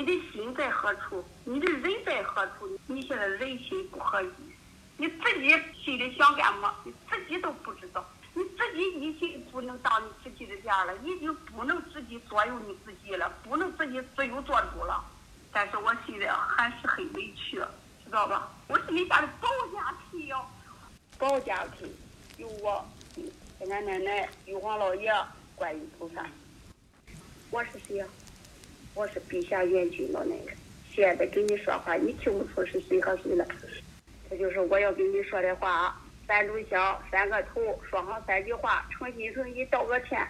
你的心在何处？你的人在何处？你现在人心不合一，你自己心里想干嘛？你自己都不知道。你自己已经不能当你自己的家了，已经不能自己左右你自己了，不能自己自由做主了。但是我现在还是很委屈，知道吧？我是你家的保家皮呀，保家皮，有我，有俺奶奶，有王老爷，观音菩萨。我是谁呀？我是陛下元君老奶奶。现在跟你说话，你听不出是谁和谁了。这就是我要跟你说的话。三炷香，三个头，说上三句话，诚心诚意道个歉，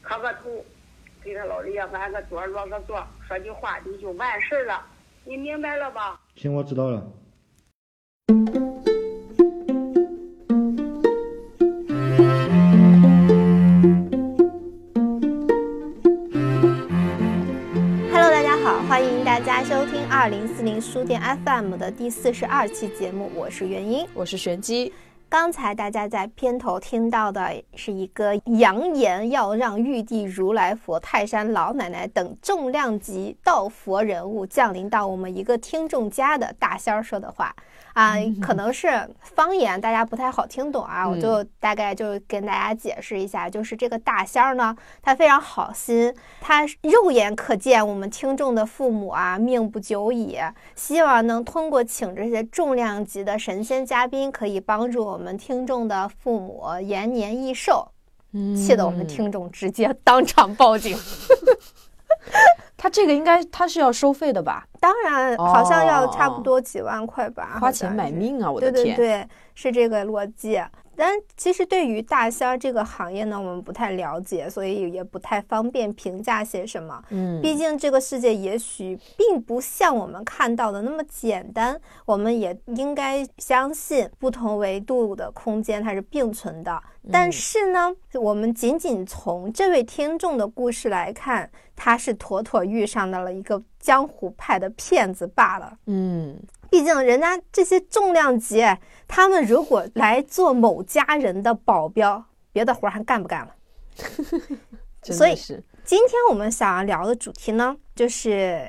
磕个头，给他老人家安个座，落个座，说句话，你就完事了。你明白了吧？行，我知道了。书店 FM 的第四十二期节目，我是元英，我是玄机。刚才大家在片头听到的是一个扬言要让玉帝如来佛、泰山老奶奶等重量级道佛人物降临到我们一个听众家的大仙儿说的话。啊，可能是方言，大家不太好听懂啊，我就大概就跟大家解释一下，就是这个大仙儿呢，他非常好心，他肉眼可见我们听众的父母啊命不久矣，希望能通过请这些重量级的神仙嘉宾，可以帮助我们听众的父母延年益寿，气得我们听众直接当场报警。他这个应该他是要收费的吧？当然，好像要差不多几万块吧。花钱买命啊！我的天，对对对，是这个逻辑。但其实对于大仙儿这个行业呢，我们不太了解，所以也不太方便评价些什么。嗯，毕竟这个世界也许并不像我们看到的那么简单。我们也应该相信不同维度的空间它是并存的。但是呢，我们仅仅从这位听众的故事来看，他是妥妥遇上到了一个江湖派的骗子罢了。嗯。毕竟人家这些重量级，他们如果来做某家人的保镖，别的活还干不干了？所以，今天我们想要聊的主题呢，就是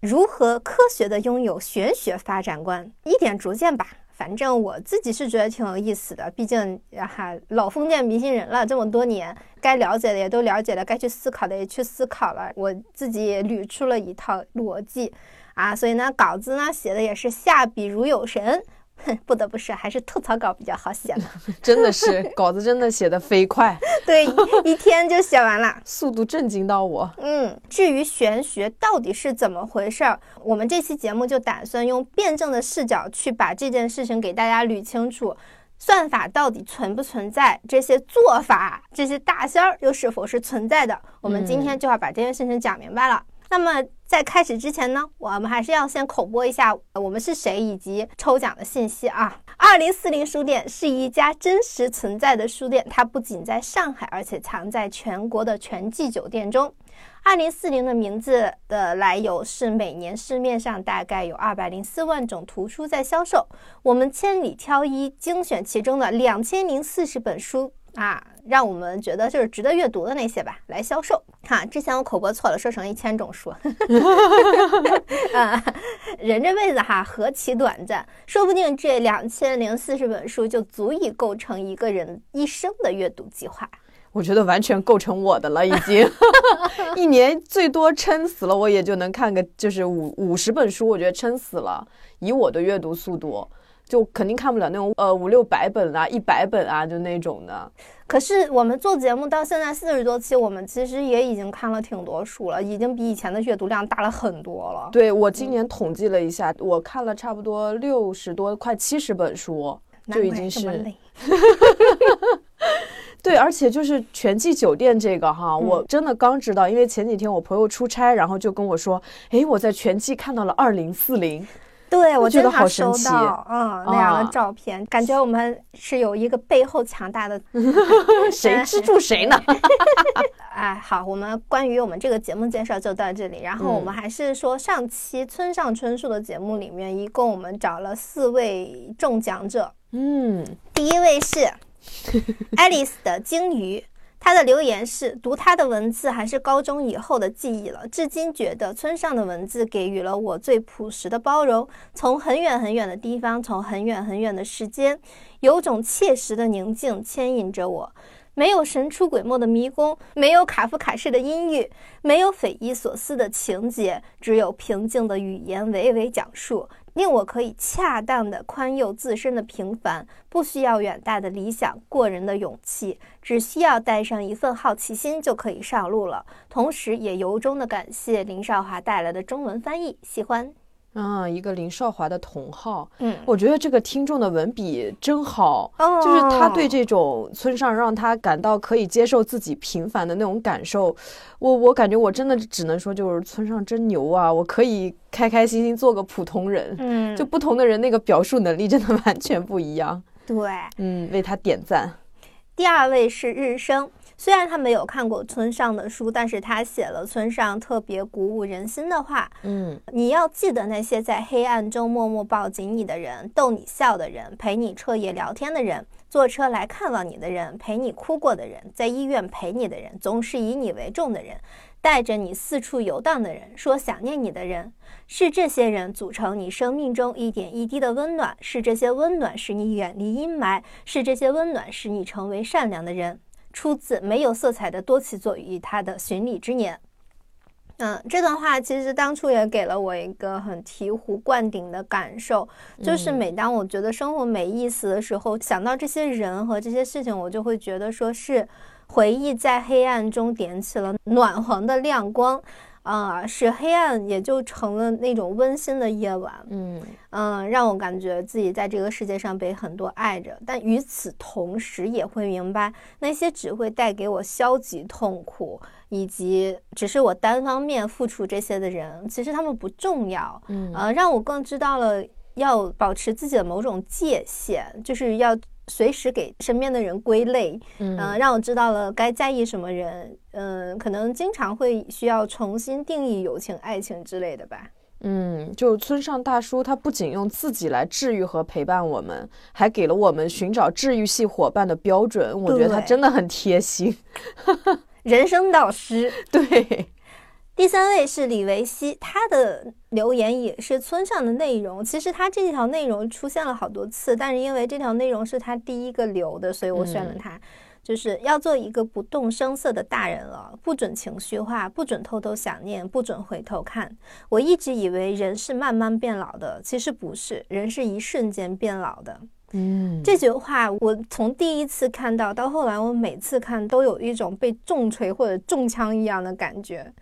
如何科学的拥有玄学发展观，一点逐渐吧。反正我自己是觉得挺有意思的，毕竟哈老封建迷信人了这么多年，该了解的也都了解了，该去思考的也去思考了，我自己也捋出了一套逻辑。啊，所以呢，稿子呢写的也是下笔如有神，哼，不得不说，还是吐槽稿比较好写呢。真的是稿子真的写的飞快，对，一天就写完了，速度震惊到我。嗯，至于玄学到底是怎么回事儿，我们这期节目就打算用辩证的视角去把这件事情给大家捋清楚，算法到底存不存在，这些做法，这些大仙儿又是否是存在的，我们今天就要把这件事情讲明白了。那么在开始之前呢，我们还是要先口播一下我们是谁以及抽奖的信息啊。二零四零书店是一家真实存在的书店，它不仅在上海，而且藏在全国的全季酒店中。二零四零的名字的来由是每年市面上大概有二百零四万种图书在销售，我们千里挑一，精选其中的两千零四十本书。啊，让我们觉得就是值得阅读的那些吧，来销售。哈，之前我口播错了，说成一千种书。啊，人这辈子哈何其短暂，说不定这两千零四十本书就足以构成一个人一生的阅读计划。我觉得完全构成我的了，已经。一年最多撑死了，我也就能看个就是五五十本书，我觉得撑死了。以我的阅读速度。就肯定看不了那种呃五六百本啊一百本啊就那种的。可是我们做节目到现在四十多期，我们其实也已经看了挺多书了，已经比以前的阅读量大了很多了。对我今年统计了一下，我看了差不多六十多快七十本书，就已经是。对，而且就是全季酒店这个哈，我真的刚知道，因为前几天我朋友出差，然后就跟我说，哎，我在全季看到了二零四零。对，我觉得好收到，嗯，那样的照片，感觉我们是有一个背后强大的，谁资助谁呢？哎，好，我们关于我们这个节目介绍就到这里，然后我们还是说上期村上春树的节目里面，一共我们找了四位中奖者，嗯，第一位是爱丽丝的鲸鱼。他的留言是：读他的文字还是高中以后的记忆了，至今觉得村上的文字给予了我最朴实的包容。从很远很远的地方，从很远很远的时间，有种切实的宁静牵引着我。没有神出鬼没的迷宫，没有卡夫卡式的阴郁，没有匪夷所思的情节，只有平静的语言娓娓讲述。令我可以恰当的宽宥自身的平凡，不需要远大的理想、过人的勇气，只需要带上一份好奇心就可以上路了。同时，也由衷的感谢林少华带来的中文翻译，喜欢。啊，一个林少华的同号，嗯，我觉得这个听众的文笔真好，哦。就是他对这种村上让他感到可以接受自己平凡的那种感受，我我感觉我真的只能说就是村上真牛啊，我可以开开心心做个普通人，嗯，就不同的人那个表述能力真的 完全不一样，对。嗯，为他点赞，第二位是日升，虽然他没有看过村上的书，但是他写了村上特别鼓舞人心的话。嗯你要记得那些在黑暗中默默抱紧你的人，逗你笑的人，陪你彻夜聊天的人，坐车来看望你的人，陪你哭过的人，在医院陪你的人，总是以你为重的人，带着你四处游荡的人，说想念你的人，是这些人组成你生命中一点一滴的温暖，是这些温暖使你远离阴霾，是这些温暖使你成为善良的人。出自没有色彩的多崎作与他的巡礼之年。嗯，这段话其实当初也给了我一个很醍醐灌顶的感受，就是每当我觉得生活没意思的时候，想到这些人和这些事情，我就会觉得说是回忆在黑暗中点起了暖黄的亮光，啊、使黑暗也就成了那种温馨的夜晚。嗯嗯，让我感觉自己在这个世界上被很多爱着，但与此同时也会明白，那些只会带给我消极痛苦，以及只是我单方面付出这些的人，其实他们不重要。嗯呃，让我更知道了要保持自己的某种界限，就是要随时给身边的人归类。嗯呃，让我知道了该在意什么人。嗯、可能经常会需要重新定义友情、爱情之类的吧。嗯，就村上大叔，他不仅用自己来治愈和陪伴我们，还给了我们寻找治愈系伙伴的标准。我觉得他真的很贴心。人生导师。对，第三位是李维希，他的留言也是村上的内容。其实他这条内容出现了好多次，但是因为这条内容是他第一个留的，所以我选了他。就是要做一个不动声色的大人了，不准情绪化，不准偷偷想念，不准回头看。我一直以为人是慢慢变老的，其实不是，人是一瞬间变老的。嗯，这句话我从第一次看到到后来，我每次看都有一种被重锤或者中枪一样的感觉。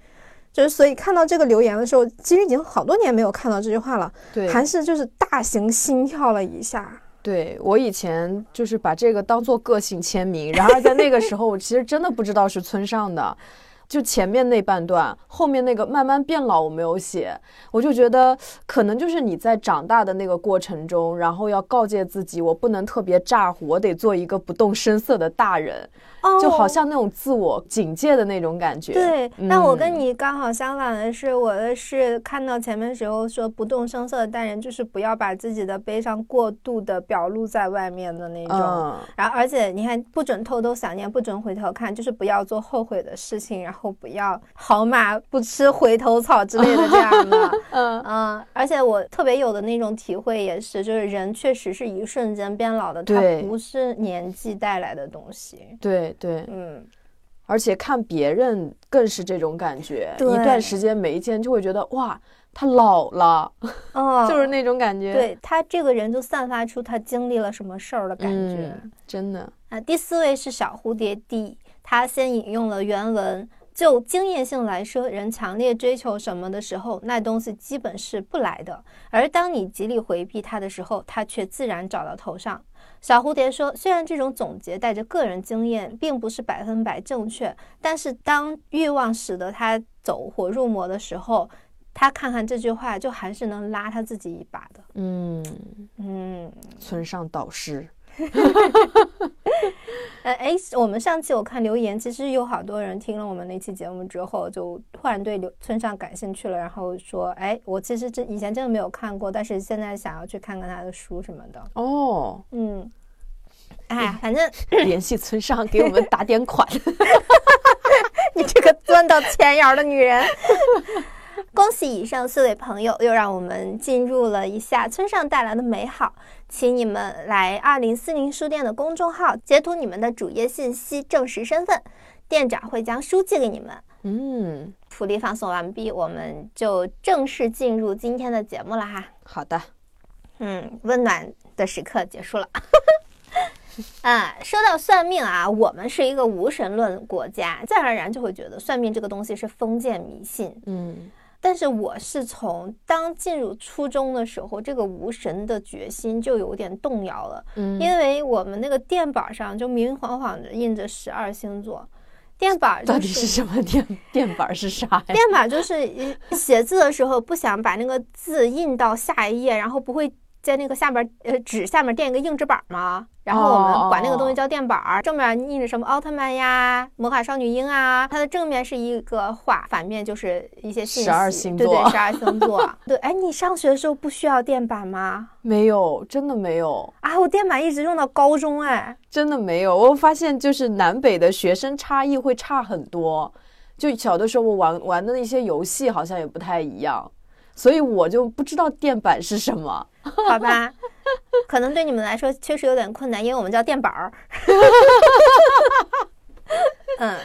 就是所以看到这个留言的时候，其实已经好多年没有看到这句话了，对，还是就是大型心跳了一下。对我以前就是把这个当做个性签名，然而在那个时候，我其实真的不知道是村上的。就前面那半段，后面那个慢慢变老我没有写，我就觉得可能就是你在长大的那个过程中，然后要告诫自己，我不能特别咋呼，我得做一个不动声色的大人，哦就好像那种自我警戒的那种感觉。对，但我跟嗯你刚好相反的是，我的是看到前面时候说不动声色的大人，就是不要把自己的悲伤过度的表露在外面的那种。嗯，然后，而且你看，不准偷偷想念，不准回头看，就是不要做后悔的事情，然后不要好马不吃回头草之类的这样的。嗯嗯，而且我特别有的那种体会也是，就是人确实是一瞬间变老的，它不是年纪带来的东西。对对，嗯，而且看别人更是这种感觉，一段时间没见就会觉得哇，他老了，哦，就是那种感觉。对他这个人就散发出他经历了什么事儿的感觉。嗯，真的，啊，第四位是小蝴蝶 D，他先引用了原文。就经验性来说，人强烈追求什么的时候，那东西基本是不来的；而当你极力回避它的时候，它却自然找到头上。小蝴蝶说，虽然这种总结带着个人经验，并不是百分百正确，但是当欲望使得他走火入魔的时候，他看看这句话，就还是能拉他自己一把的。嗯，嗯，村上导师，呃，哎，我们上期我看留言，其实有好多人听了我们那期节目之后，就突然对刘村上感兴趣了，然后说，哎，我其实真以前真的没有看过，但是现在想要去看看他的书什么的。哦，嗯，哎，反正联系村上给我们打点款。你这个钻到钱眼的女人。恭喜以上四位朋友，又让我们进入了一下村上带来的美好。请你们来二零四零书店的公众号截图你们的主页信息，证实身份，店长会将书寄给你们。嗯，福利放送完毕，我们就正式进入今天的节目了哈。好的。嗯，温暖的时刻结束了。啊，说到算命啊，我们是一个无神论国家，自然而然就会觉得算命这个东西是封建迷信。嗯。但是我是从当进入初中的时候，这个无神的决心就有点动摇了。嗯，因为我们那个电板上就明明晃晃的印着十二星座，电板到底是什么电？电板是啥呀？电板就是写字的时候不想把那个字印到下一页，然后不会在那个下边呃纸下面垫一个硬纸板嘛？然后我们管那个东西叫垫板儿，正面印着什么奥特曼呀、魔法少女樱啊，它的正面是一个画，反面就是一些信息。十二星座，对对，十二星座。对，哎，你上学的时候不需要垫板吗？没有，真的没有啊！我垫板一直用到高中，哎，真的没有。我发现就是南北的学生差异会差很多，就小的时候我玩玩的那些游戏好像也不太一样，所以我就不知道垫板是什么。好吧。可能对你们来说确实有点困难，因为我们叫垫板儿。嗯，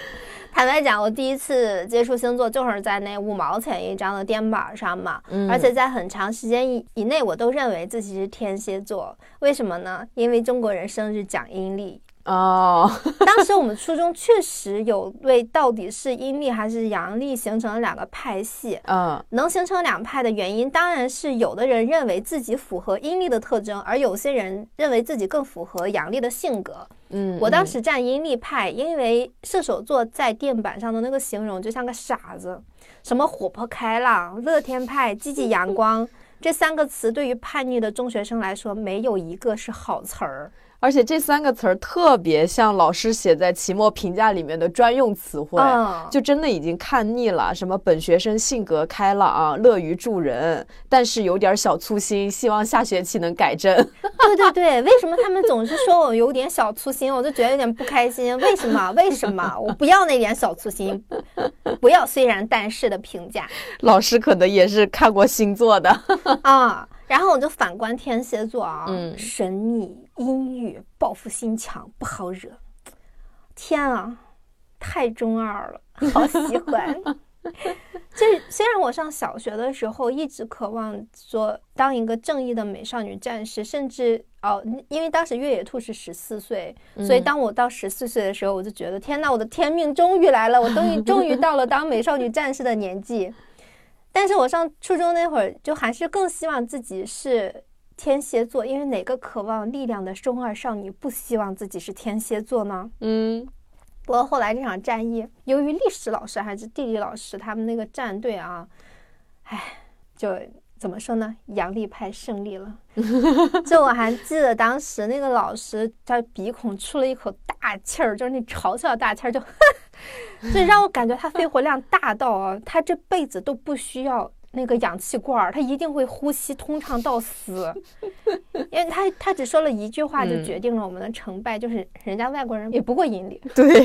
坦白讲，我第一次接触星座就是在那五毛钱一张的垫板上嘛，而且在很长时间以以内，我都认为自己是天蝎座。为什么呢？因为中国人生日讲阴历。哦，当时我们初中确实有为到底是阴历还是阳历形成了两个派系。嗯，能形成两派的原因，当然是有的人认为自己符合阴历的特征，而有些人认为自己更符合阳历的性格。嗯，我当时站阴历派，因为射手座在电板上的那个形容就像个傻子，什么活泼开朗、乐天派、积极阳光，这三个词对于叛逆的中学生来说，没有一个是好词儿。而且这三个词儿特别像老师写在期末评价里面的专用词汇，就真的已经看腻了。什么本学生性格开朗，乐于助人，但是有点小粗心，希望下学期能改正。对对对，为什么他们总是说我有点小粗心，我就觉得有点不开心。为什么？为什么？我不要那点小粗心，不要虽然但是的评价。老师可能也是看过星座的啊。然后我就反观天蝎座啊，嗯，神秘、阴郁、报复心强，不好惹。天啊，太中二了，好喜欢。这虽然我上小学的时候一直渴望说当一个正义的美少女战士，甚至哦，因为当时越野兔是十四岁，所以当我到十四岁的时候，我就觉得天呐，我的天命终于来了，我终于 终于到了当美少女战士的年纪。但是我上初中那会儿，就还是更希望自己是天蝎座，因为哪个渴望力量的中二少女不希望自己是天蝎座呢？嗯。不过后来这场战役，由于历史老师还是地理老师他们那个战队啊，唉，就怎么说呢？阳历派胜利了。就我还记得当时那个老师，他鼻孔出了一口大气儿，就是那嘲笑大气儿，就。所以让我感觉他肺活量大到啊，他这辈子都不需要那个氧气罐儿，他一定会呼吸通畅到死。因为他他只说了一句话，就决定了我们的成败，就是人家外国人也不过引领。对。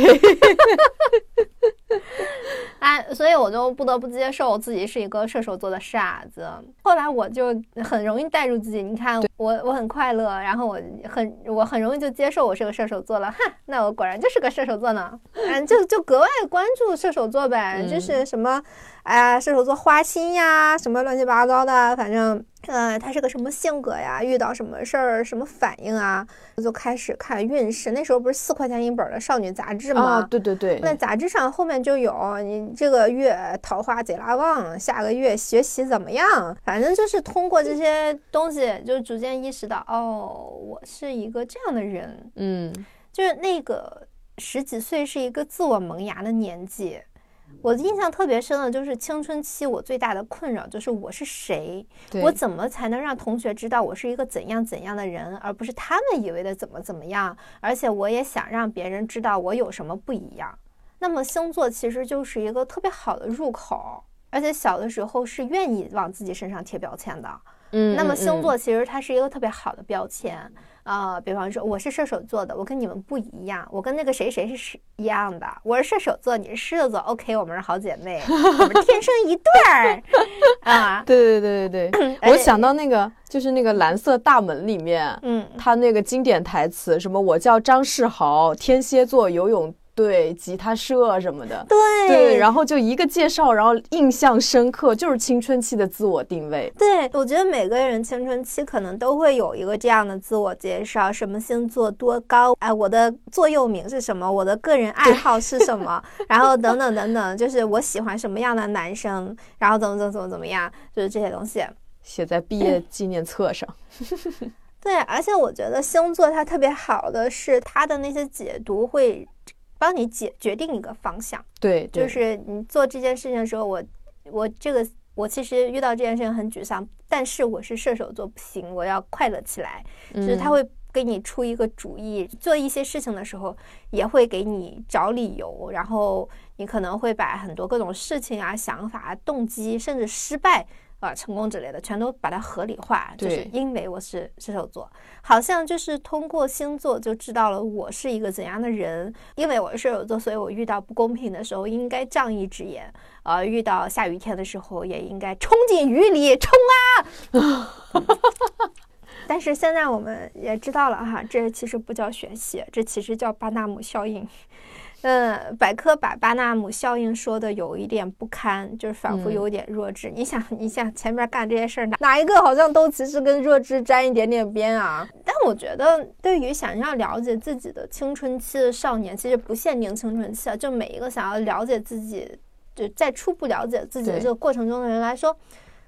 哎，所以我就不得不接受自己是一个射手座的傻子。后来我就很容易带入自己，你看我我很快乐，然后我很我很容易就接受我是个射手座了。哈，那我果然就是个射手座呢。嗯，就就格外关注射手座呗，就是什么，哎呀，射手座花心呀，什么乱七八糟的，反正。呃，他是个什么性格呀？遇到什么事儿，什么反应啊？我就开始看运势。那时候不是四块钱一本的少女杂志吗？啊，对对对。那杂志上后面就有你这个月桃花贼拉旺，下个月学习怎么样？反正就是通过这些东西，就逐渐意识到，哦，我是一个这样的人。嗯，就是那个十几岁是一个自我萌芽的年纪。我印象特别深的就是青春期，我最大的困扰就是我是谁，我怎么才能让同学知道我是一个怎样怎样的人，而不是他们以为的怎么怎么样。而且我也想让别人知道我有什么不一样。那么星座其实就是一个特别好的入口，而且小的时候是愿意往自己身上贴标签的。嗯，那么嗯星座其实它是一个特别好的标签。啊、比方说我是射手座的，我跟你们不一样，我跟那个谁谁是一样的。我是射手座，你是狮子座，OK，我们是好姐妹，我们天生一对儿 啊。对对对对对，我想到那个就是那个蓝色大门里面，嗯，他那个经典台词，什么我叫张世豪，天蝎座游泳队吉他社什么的。对对，然后就一个介绍，然后印象深刻，就是青春期的自我定位。对，我觉得每个人青春期可能都会有一个这样的自我介绍，什么星座多高，哎，我的座右铭是什么，我的个人爱好是什么，然后等等等等，就是我喜欢什么样的男生，然后怎么怎么怎么怎么样，就是这些东西。写在毕业纪念册上。对，而且我觉得星座它特别好的是它的那些解读会帮你解决定一个方向。对，对就是你做这件事情的时候，我我这个我其实遇到这件事情很沮丧，但是我是射手座，不行，我要快乐起来。就是他嗯会给你出一个主意，做一些事情的时候也会给你找理由，然后你可能会把很多各种事情啊、想法啊、动机，甚至失败。啊，成功之类的，全都把它合理化，就是因为我是射手座，好像就是通过星座就知道了我是一个怎样的人。因为我是射手座，所以我遇到不公平的时候应该仗义直言，呃，遇到下雨天的时候也应该冲进雨里冲啊！但是现在我们也知道了哈，这其实不叫玄学，这其实叫巴纳姆效应。嗯，百科把巴纳姆效应说的有一点不堪，就是仿佛嗯有点弱智。你想，你想前面干这些事儿，哪哪一个好像都其实跟弱智沾一点点边啊？但我觉得，对于想要了解自己的青春期的少年，其实不限定青春期啊，就每一个想要了解自己，就在初步了解自己的这个过程中的人来说，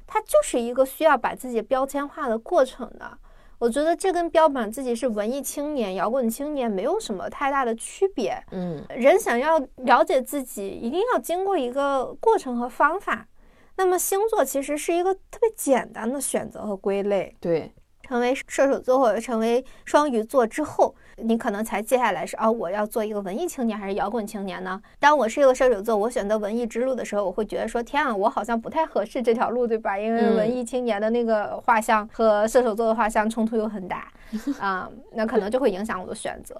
他就是一个需要把自己标签化的过程的。我觉得这跟标榜自己是文艺青年、摇滚青年没有什么太大的区别。嗯，人想要了解自己，一定要经过一个过程和方法。那么星座其实是一个特别简单的选择和归类。对，成为射手座或者成为双鱼座之后，你可能才接下来是啊，我要做一个文艺青年还是摇滚青年呢？当我是一个射手座，我选择文艺之路的时候，我会觉得说，天啊，我好像不太合适这条路，对吧？因为嗯文艺青年的那个画像和射手座的画像冲突又很大，啊、那可能就会影响我的选择。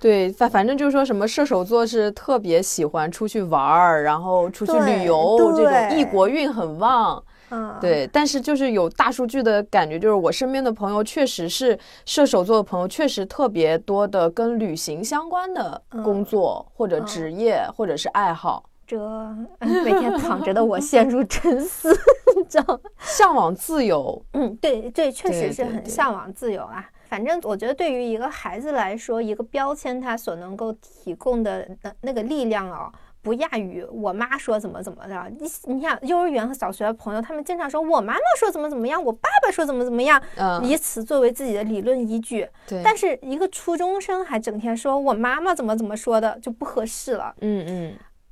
对，反反正就是说什么射手座是特别喜欢出去玩儿，然后出去旅游，这种异国运很旺。嗯，对，但是就是有大数据的感觉，就是我身边的朋友确实是射手座的朋友，确实特别多的跟旅行相关的工作、或者嗯职业、或者是爱好，这嗯每天躺着的我陷入沉思，你知道吗？向往自由。嗯，对对，确实是很向往自由啊。反正我觉得，对于一个孩子来说，一个标签它所能够提供的那那个力量哦，不亚于我妈说怎么怎么的。你你想，幼儿园和小学的朋友，他们经常说我妈妈说怎么怎么样，我爸爸说怎么怎么样，嗯，以此作为自己的理论依据。对，但是一个初中生还整天说我妈妈怎么怎么说的，就不合适了。嗯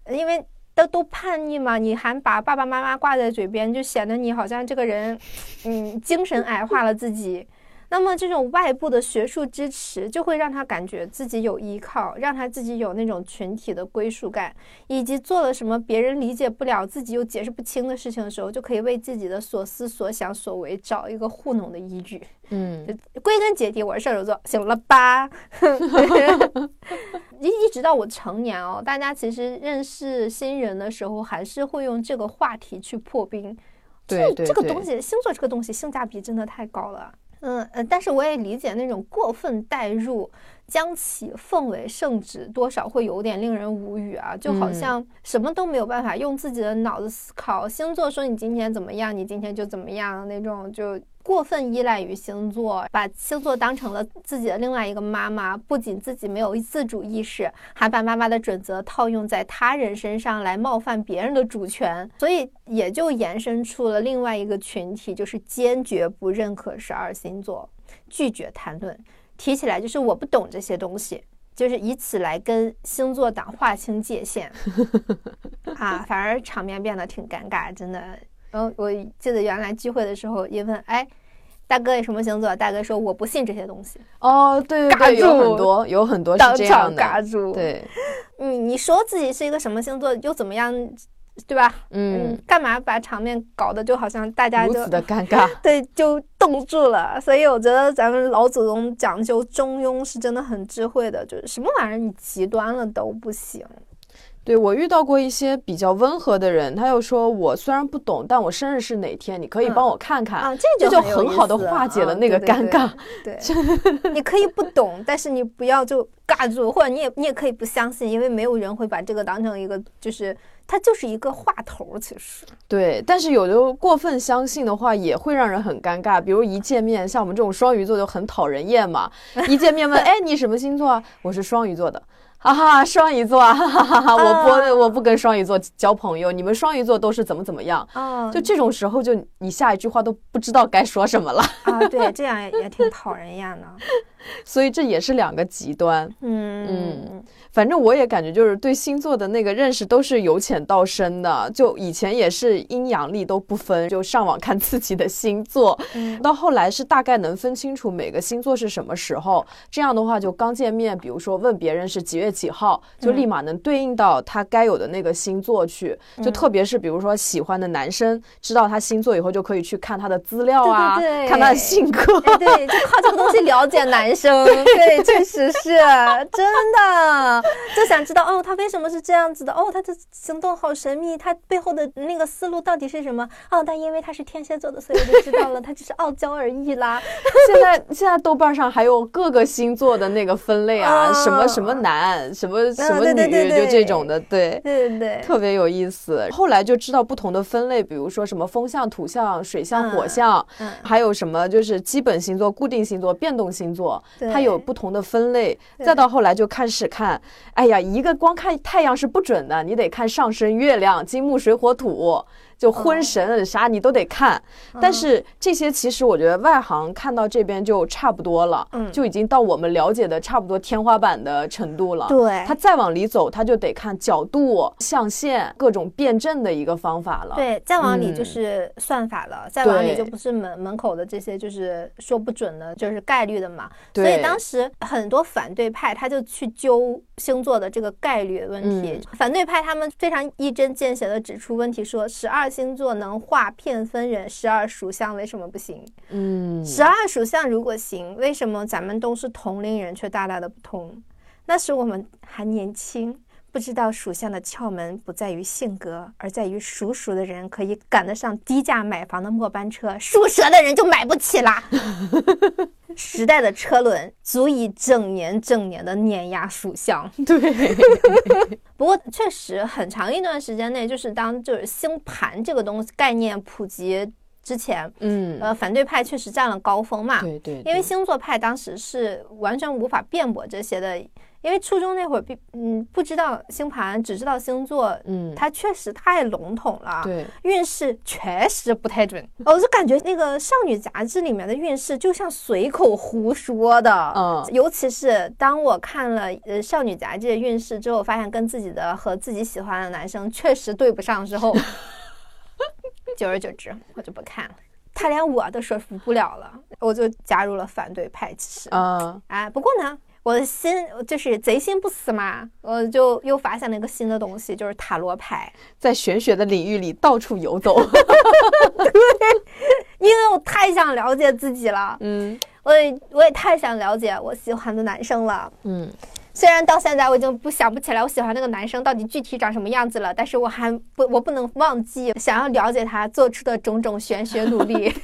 嗯，因为都都叛逆嘛，你还把爸爸妈妈挂在嘴边，就显得你好像这个人，嗯，精神矮化了自己。那么这种外部的学术支持，就会让他感觉自己有依靠，让他自己有那种群体的归属感，以及做了什么别人理解不了、自己又解释不清的事情的时候，就可以为自己的所思所想所为找一个糊弄的依据。嗯，归根结底，我是射手座，行了吧？一一直到我成年哦，大家其实认识新人的时候，还是会用这个话题去破冰。对这个东西，星座这个东西性价比真的太高了。嗯呃，但是我也理解那种过分代入，将其奉为圣旨，多少会有点令人无语啊，就好嗯。像什么都没有办法用自己的脑子思考。星座说你今天怎么样，你今天就怎么样，那种就过分依赖于星座，把星座当成了自己的另外一个妈妈，不仅自己没有自主意识，还把妈妈的准则套用在他人身上来冒犯别人的主权，所以也就延伸出了另外一个群体，就是坚决不认可十二星座，拒绝谈论，提起来就是我不懂这些东西。就是以此来跟星座党划清界限啊，反而场面变得挺尴尬，真的。然后我记得原来聚会的时候，一问，哎，大哥你什么星座？大哥说我不信这些东西，哦，对对尬对，有住很多有很多是这样的，尬住。，对，你 你说自己是一个什么星座，又怎么样？对吧？嗯，干嘛把场面搞得就好像大家就如此的尴尬。对，就冻住了。所以我觉得咱们老祖宗讲究中庸是真的很智慧的，就是什么玩意儿你极端了都不行。对我遇到过一些比较温和的人，他又说我虽然不懂，但我生日是哪天，你可以帮我看看啊，这就很好的化解了那个尴尬。对，你可以不懂，但是你不要就尬住，或者你也你也可以不相信，因为没有人会把这个当成一个，就是它就是一个话头，其实。对，但是有的过分相信的话，也会让人很尴尬。比如一见面，像我们这种双鱼座就很讨人厌嘛，一见面问，哎，你什么星座啊？我是双鱼座的。哈哈，双鱼座啊，哈哈哈哈！我不，我不跟双鱼座交朋友。你们双鱼座都是怎么怎么样？啊，就这种时候，就你下一句话都不知道该说什么了。啊，对，这样也也挺讨人厌的。所以这也是两个极端。嗯嗯。反正我也感觉，就是对星座的那个认识都是由浅到深的。就以前也是阴阳历都不分，就上网看自己的星座。到后来是大概能分清楚每个星座是什么时候。这样的话，就刚见面，比如说问别人是几月几号，就立马能对应到他该有的那个星座去。就特别是比如说喜欢的男生，知道他星座以后，就可以去看他的资料啊，看他的性格。对，就靠这个东西了解男生。对，确实是真的。就想知道哦，他为什么是这样子的？哦，他的行动好神秘，他背后的那个思路到底是什么？哦，但因为他是天蝎座的，所以我就知道了，他只是傲娇而已啦。现在现在豆瓣上还有各个星座的那个分类啊，什么什么男，什么什么女，就这种的，对对对对，特别有意思。后来就知道不同的分类，比如说什么风象、土象、水象、火象，还有什么就是基本星座、固定星座、变动星座，它有不同的分类。再到后来就开始看。哎呀，一个光看太阳是不准的，你得看上升月亮、金木水火土。就婚神啥你都得看，但是这些其实我觉得外行看到这边就差不多了，嗯，就已经到我们了解的差不多天花板的程度了。对，他再往里走，他就得看角度、象限、各种辩证的一个方法了。对，再往里就是算法了，再往里就不是门门口的这些，就是说不准的，就是概率的嘛。所以当时很多反对派他就去揪星座的这个概率问题，反对派他们非常一针见血的指出问题，说十二。星座能划片分人，十二属相为什么不行？嗯，十二属相如果行，为什么咱们都是同龄人却大大的不同？那时我们还年轻，不知道属相的窍门不在于性格，而在于属鼠的人可以赶得上低价买房的末班车，属蛇的人就买不起啦。时代的车轮足以整年整年的碾压属相。对，不过确实很长一段时间内，就是当就是星盘这个东西概念普及之前，嗯，呃，反对派确实占了高峰嘛。对对，因为星座派当时是完全无法辩驳这些的。因为初中那会儿，嗯，不知道星盘，只知道星座，嗯，它确实太笼统了，对，运势确实不太准。我就感觉那个少女杂志里面的运势就像随口胡说的，嗯，尤其是当我看了呃少女杂志的运势之后，发现跟自己的和自己喜欢的男生确实对不上之后，久而久之我就不看了。他连我都说服不了了，我就加入了反对派。其实，嗯，哎，不过呢。我的心就是贼心不死嘛，我就又发现了一个新的东西，就是塔罗牌，在玄学的领域里到处游走。对，因为我太想了解自己了，嗯，我也我也太想了解我喜欢的男生了，嗯。虽然到现在我已经不想不起来我喜欢那个男生到底具体长什么样子了，但是我还不我不能忘记想要了解他做出的种种玄学努力。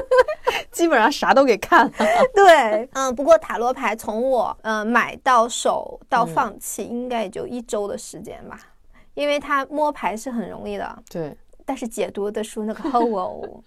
基本上啥都给看了。对，嗯，不过塔罗牌从我呃买到手到放弃应该也就一周的时间吧，因为他摸牌是很容易的。对。但是解读的书那个厚哦，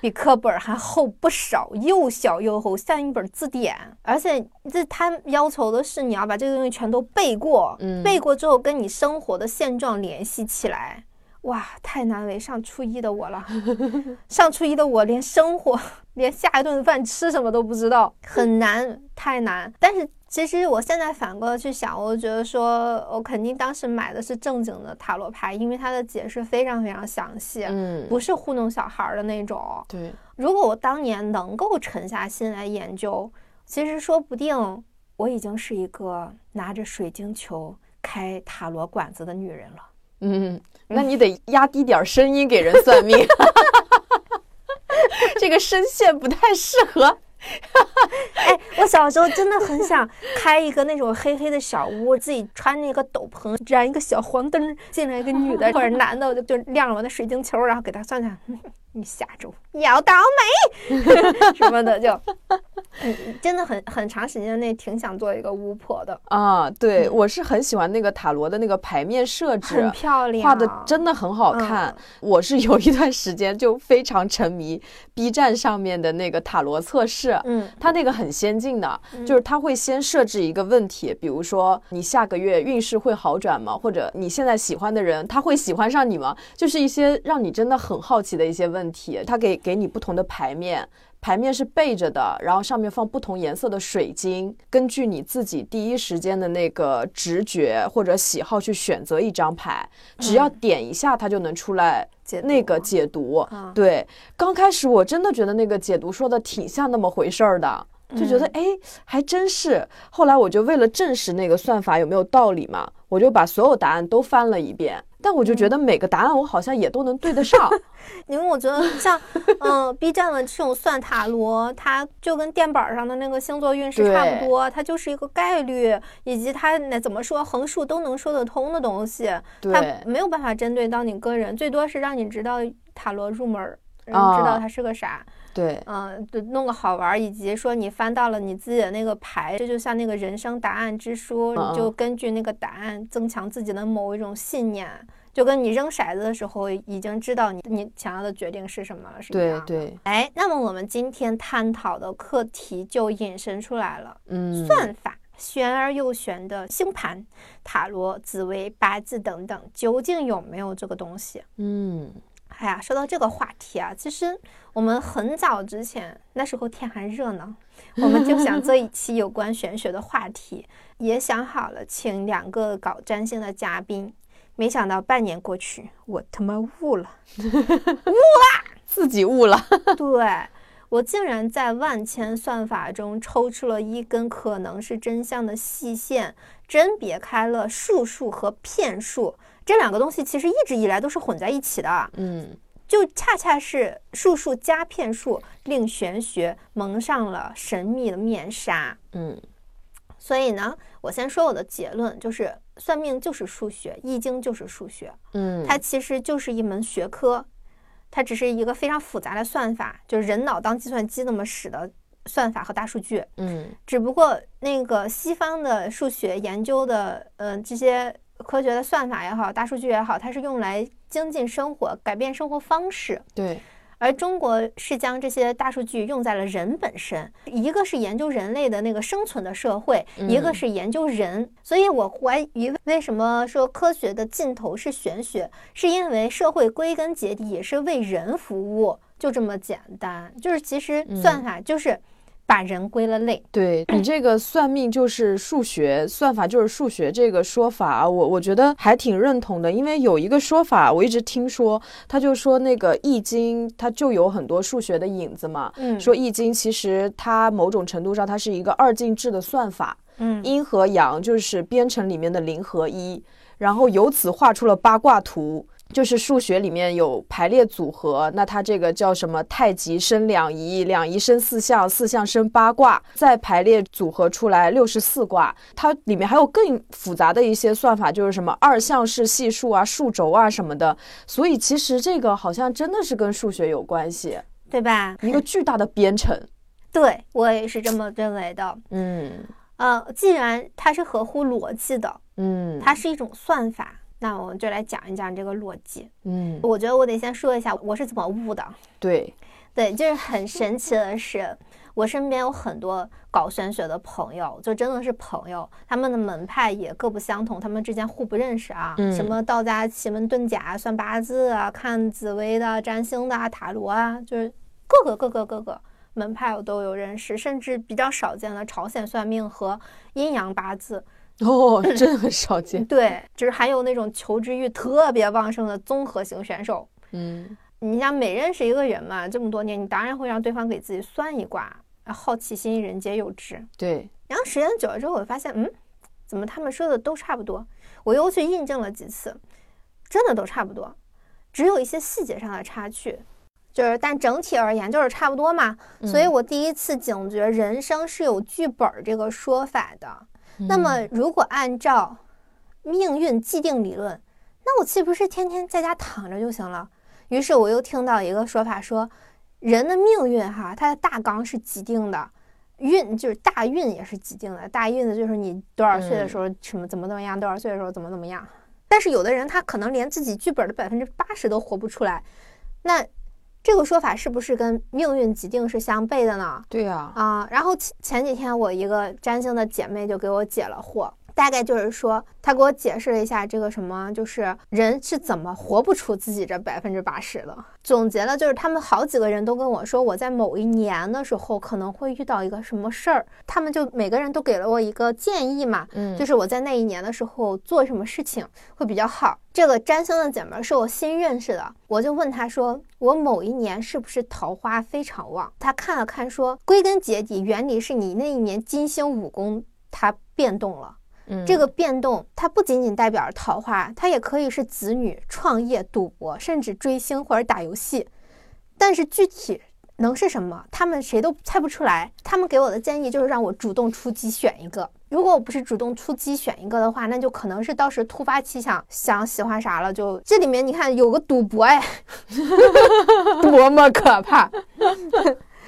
比课本还厚不少，又小又厚，像一本字典。而且这他要求的是你要把这个东西全都背过，背过之后跟你生活的现状联系起来。哇，太难为上初一的我了。上初一的我连生活，连下一顿饭吃什么都不知道，很难，太难。但是。其实我现在反过来去想，我觉得说，我肯定当时买的是正经的塔罗牌，因为它的解释非常非常详细，嗯，不是糊弄小孩的那种。对，如果我当年能够沉下心来研究，其实说不定我已经是一个拿着水晶球开塔罗馆子的女人了。嗯，那你得压低点声音给人算命，这个声线不太适合。哎，我小时候真的很想开一个那种黑黑的小屋，自己穿那个斗篷，燃一个小黄灯，进来一个女的或者男的，我就就亮了我的水晶球，然后给他算算，你下周要倒霉 什么的，就，嗯，真的很很长时间内挺想做一个巫婆的啊。对，我是很喜欢那个塔罗的那个牌面设置，很漂亮，画的真的很好看。我是有一段时间就非常沉迷 B 站上面的那个塔罗测试，嗯，它那个很先进的，就是它会先设置一个问题，比如说你下个月运势会好转吗？或者你现在喜欢的人他会喜欢上你吗？就是一些让你真的很好奇的一些问。问题，它给给你不同的牌面，牌面是背着的，然后上面放不同颜色的水晶，根据你自己第一时间的那个直觉或者喜好去选择一张牌，只要点一下，它就能出来那个解读。对，刚开始我真的觉得那个解读说的挺像那么回事儿的，就觉得哎，还真是。后来我就为了证实那个算法有没有道理嘛，我就把所有答案都翻了一遍。但我就觉得每个答案我好像也都能对得上，因为我觉得像嗯 B 站的这种算塔罗，它就跟电板上的那个星座运势差不多，它就是一个概率以及它那怎么说横竖都能说得通的东西，它没有办法针对到你个人，最多是让你知道塔罗入门，然后知道它是个啥。对，嗯，就弄个好玩，以及说你翻到了你自己的那个牌，这就像那个人生答案之书，你就根据那个答案增强自己的某一种信念，就跟你扔骰子的时候已经知道你你想要的决定是什么了，是对对。哎，那么我们今天探讨的课题就引申出来了，嗯，算法玄而又玄的星盘、塔罗、紫薇、八字等等，究竟有没有这个东西？嗯。哎呀，说到这个话题啊，其实我们很早之前，那时候天还热呢，我们就想做一期有关玄学的话题，也想好了请两个搞占星的嘉宾。没想到半年过去，我他妈悟了，悟了，自己悟了。对我竟然在万千算法中抽出了一根可能是真相的细线，甄别开了术数和骗术。这两个东西其实一直以来都是混在一起的，嗯，就恰恰是术数加骗术，令玄学蒙上了神秘的面纱，嗯，所以呢，我先说我的结论，就是算命就是数学，易经就是数学，嗯，它其实就是一门学科，它只是一个非常复杂的算法，就是人脑当计算机那么使的算法和大数据，嗯，只不过那个西方的数学研究的，呃，这些。科学的算法也好，大数据也好，它是用来精进生活、改变生活方式。对，而中国是将这些大数据用在了人本身，一个是研究人类的那个生存的社会，一个是研究人。所以我怀疑，为什么说科学的尽头是玄学，是因为社会归根结底也是为人服务，就这么简单。就是其实算法就是。把人归了类，对 你这个算命就是数学，算法就是数学这个说法，我我觉得还挺认同的。因为有一个说法，我一直听说，他就说那个易经它就有很多数学的影子嘛。嗯，说易经其实它某种程度上它是一个二进制的算法。嗯，阴和阳就是编程里面的零和一，然后由此画出了八卦图。就是数学里面有排列组合，那它这个叫什么？太极生两仪，两仪生四象，四象生八卦，再排列组合出来六十四卦。它里面还有更复杂的一些算法，就是什么二项式系数啊、数轴啊什么的。所以其实这个好像真的是跟数学有关系，对吧？一个巨大的编程。对我也是这么认为的。嗯，呃，既然它是合乎逻辑的，嗯，它是一种算法。那我们就来讲一讲这个逻辑。嗯，我觉得我得先说一下我是怎么悟的。对，对，就是很神奇的是，我身边有很多搞玄学的朋友，就真的是朋友，他们的门派也各不相同，他们之间互不认识啊。嗯。什么道家奇门遁甲、算八字啊、看紫薇的、占星的、塔罗啊，就是各个各个各个门派我都有认识，甚至比较少见的朝鲜算命和阴阳八字。哦，真的很少见。对，就是还有那种求知欲特别旺盛的综合型选手。嗯，你想每认识一个人嘛，这么多年，你当然会让对方给自己算一卦。好奇心人皆有之。对。然后时间久了之后，我发现，嗯，怎么他们说的都差不多？我又去印证了几次，真的都差不多，只有一些细节上的差距。就是，但整体而言就是差不多嘛。所以我第一次警觉人生是有剧本这个说法的。那么，如果按照命运既定理论，那我岂不是天天在家躺着就行了？于是我又听到一个说法说，人的命运哈，它的大纲是既定的，运就是大运也是既定的。大运的就是你多少岁的时候什么怎么怎么样，多少岁的时候怎么怎么样。但是有的人他可能连自己剧本的百分之八十都活不出来，那。这个说法是不是跟命运既定是相悖的呢？对呀，啊，然后前前几天我一个占星的姐妹就给我解了惑。大概就是说，他给我解释了一下这个什么，就是人是怎么活不出自己这百分之八十的。总结了，就是他们好几个人都跟我说，我在某一年的时候可能会遇到一个什么事儿，他们就每个人都给了我一个建议嘛，嗯，就是我在那一年的时候做什么事情会比较好。这个占星的姐妹是我新认识的，我就问她说，我某一年是不是桃花非常旺？她看了看说，归根结底，原理是你那一年金星五宫它变动了。这个变动，它不仅仅代表着桃花，它也可以是子女、创业、赌博，甚至追星或者打游戏。但是具体能是什么，他们谁都猜不出来。他们给我的建议就是让我主动出击选一个。如果我不是主动出击选一个的话，那就可能是当时突发奇想，想喜欢啥了就。这里面你看有个赌博，哎，多么可怕！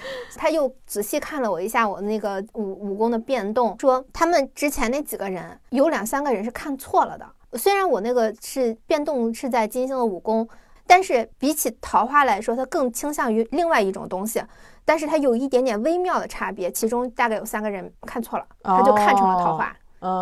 他又仔细看了我一下，我那个武武功的变动，说他们之前那几个人有两三个人是看错了的。虽然我那个是变动是在金星的武功，但是比起桃花来说，它更倾向于另外一种东西，但是它有一点点微妙的差别。其中大概有三个人看错了，他就看成了桃花。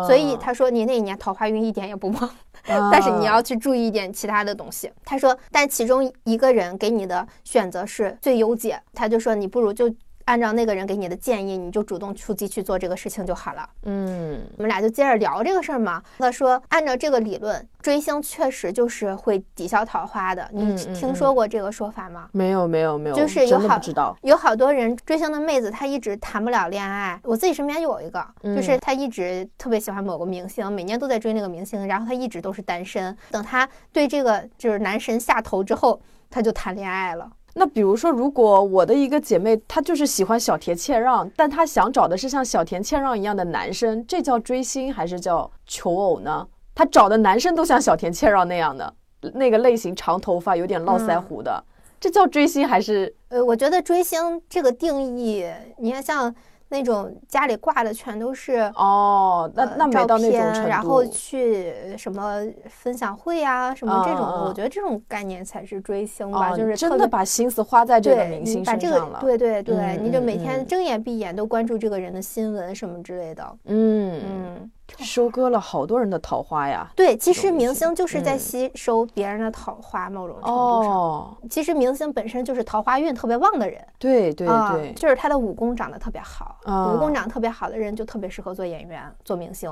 所以他说你那一年桃花运一点也不旺，但是你要去注意一点其他的东西。他说，但其中一个人给你的选择是最优解，他就说你不如就。按照那个人给你的建议，你就主动出击去做这个事情就好了。嗯，我们俩就接着聊这个事儿嘛。他说，按照这个理论，追星确实就是会抵消桃花的。你听说过这个说法吗？没有，没有，没有。就是有好知道有好多人追星的妹子，她一直谈不了恋爱。我自己身边就有一个，就是她一直特别喜欢某个明星，每年都在追那个明星，然后她一直都是单身。等她对这个就是男神下头之后，她就谈恋爱了。那比如说，如果我的一个姐妹，她就是喜欢小田切让，但她想找的是像小田切让一样的男生，这叫追星还是叫求偶呢？她找的男生都像小田切让那样的那个类型，长头发，有点络腮胡的，这叫追星还是？呃，我觉得追星这个定义，你看像。那种家里挂的全都是哦，那那没到那种程度，然后去什么分享会啊，什么这种的，我觉得这种概念才是追星吧，就是真的把心思花在这个明星身上了。对对对，你就每天睁眼闭眼都关注这个人的新闻什么之类的。嗯嗯。收割了好多人的桃花呀！对，其实明星就是在吸收别人的桃花，某种程度上，其实明星本身就是桃花运特别旺的人。对对对，就是他的武功长得特别好，武功长得特别好的人就特别适合做演员、做明星。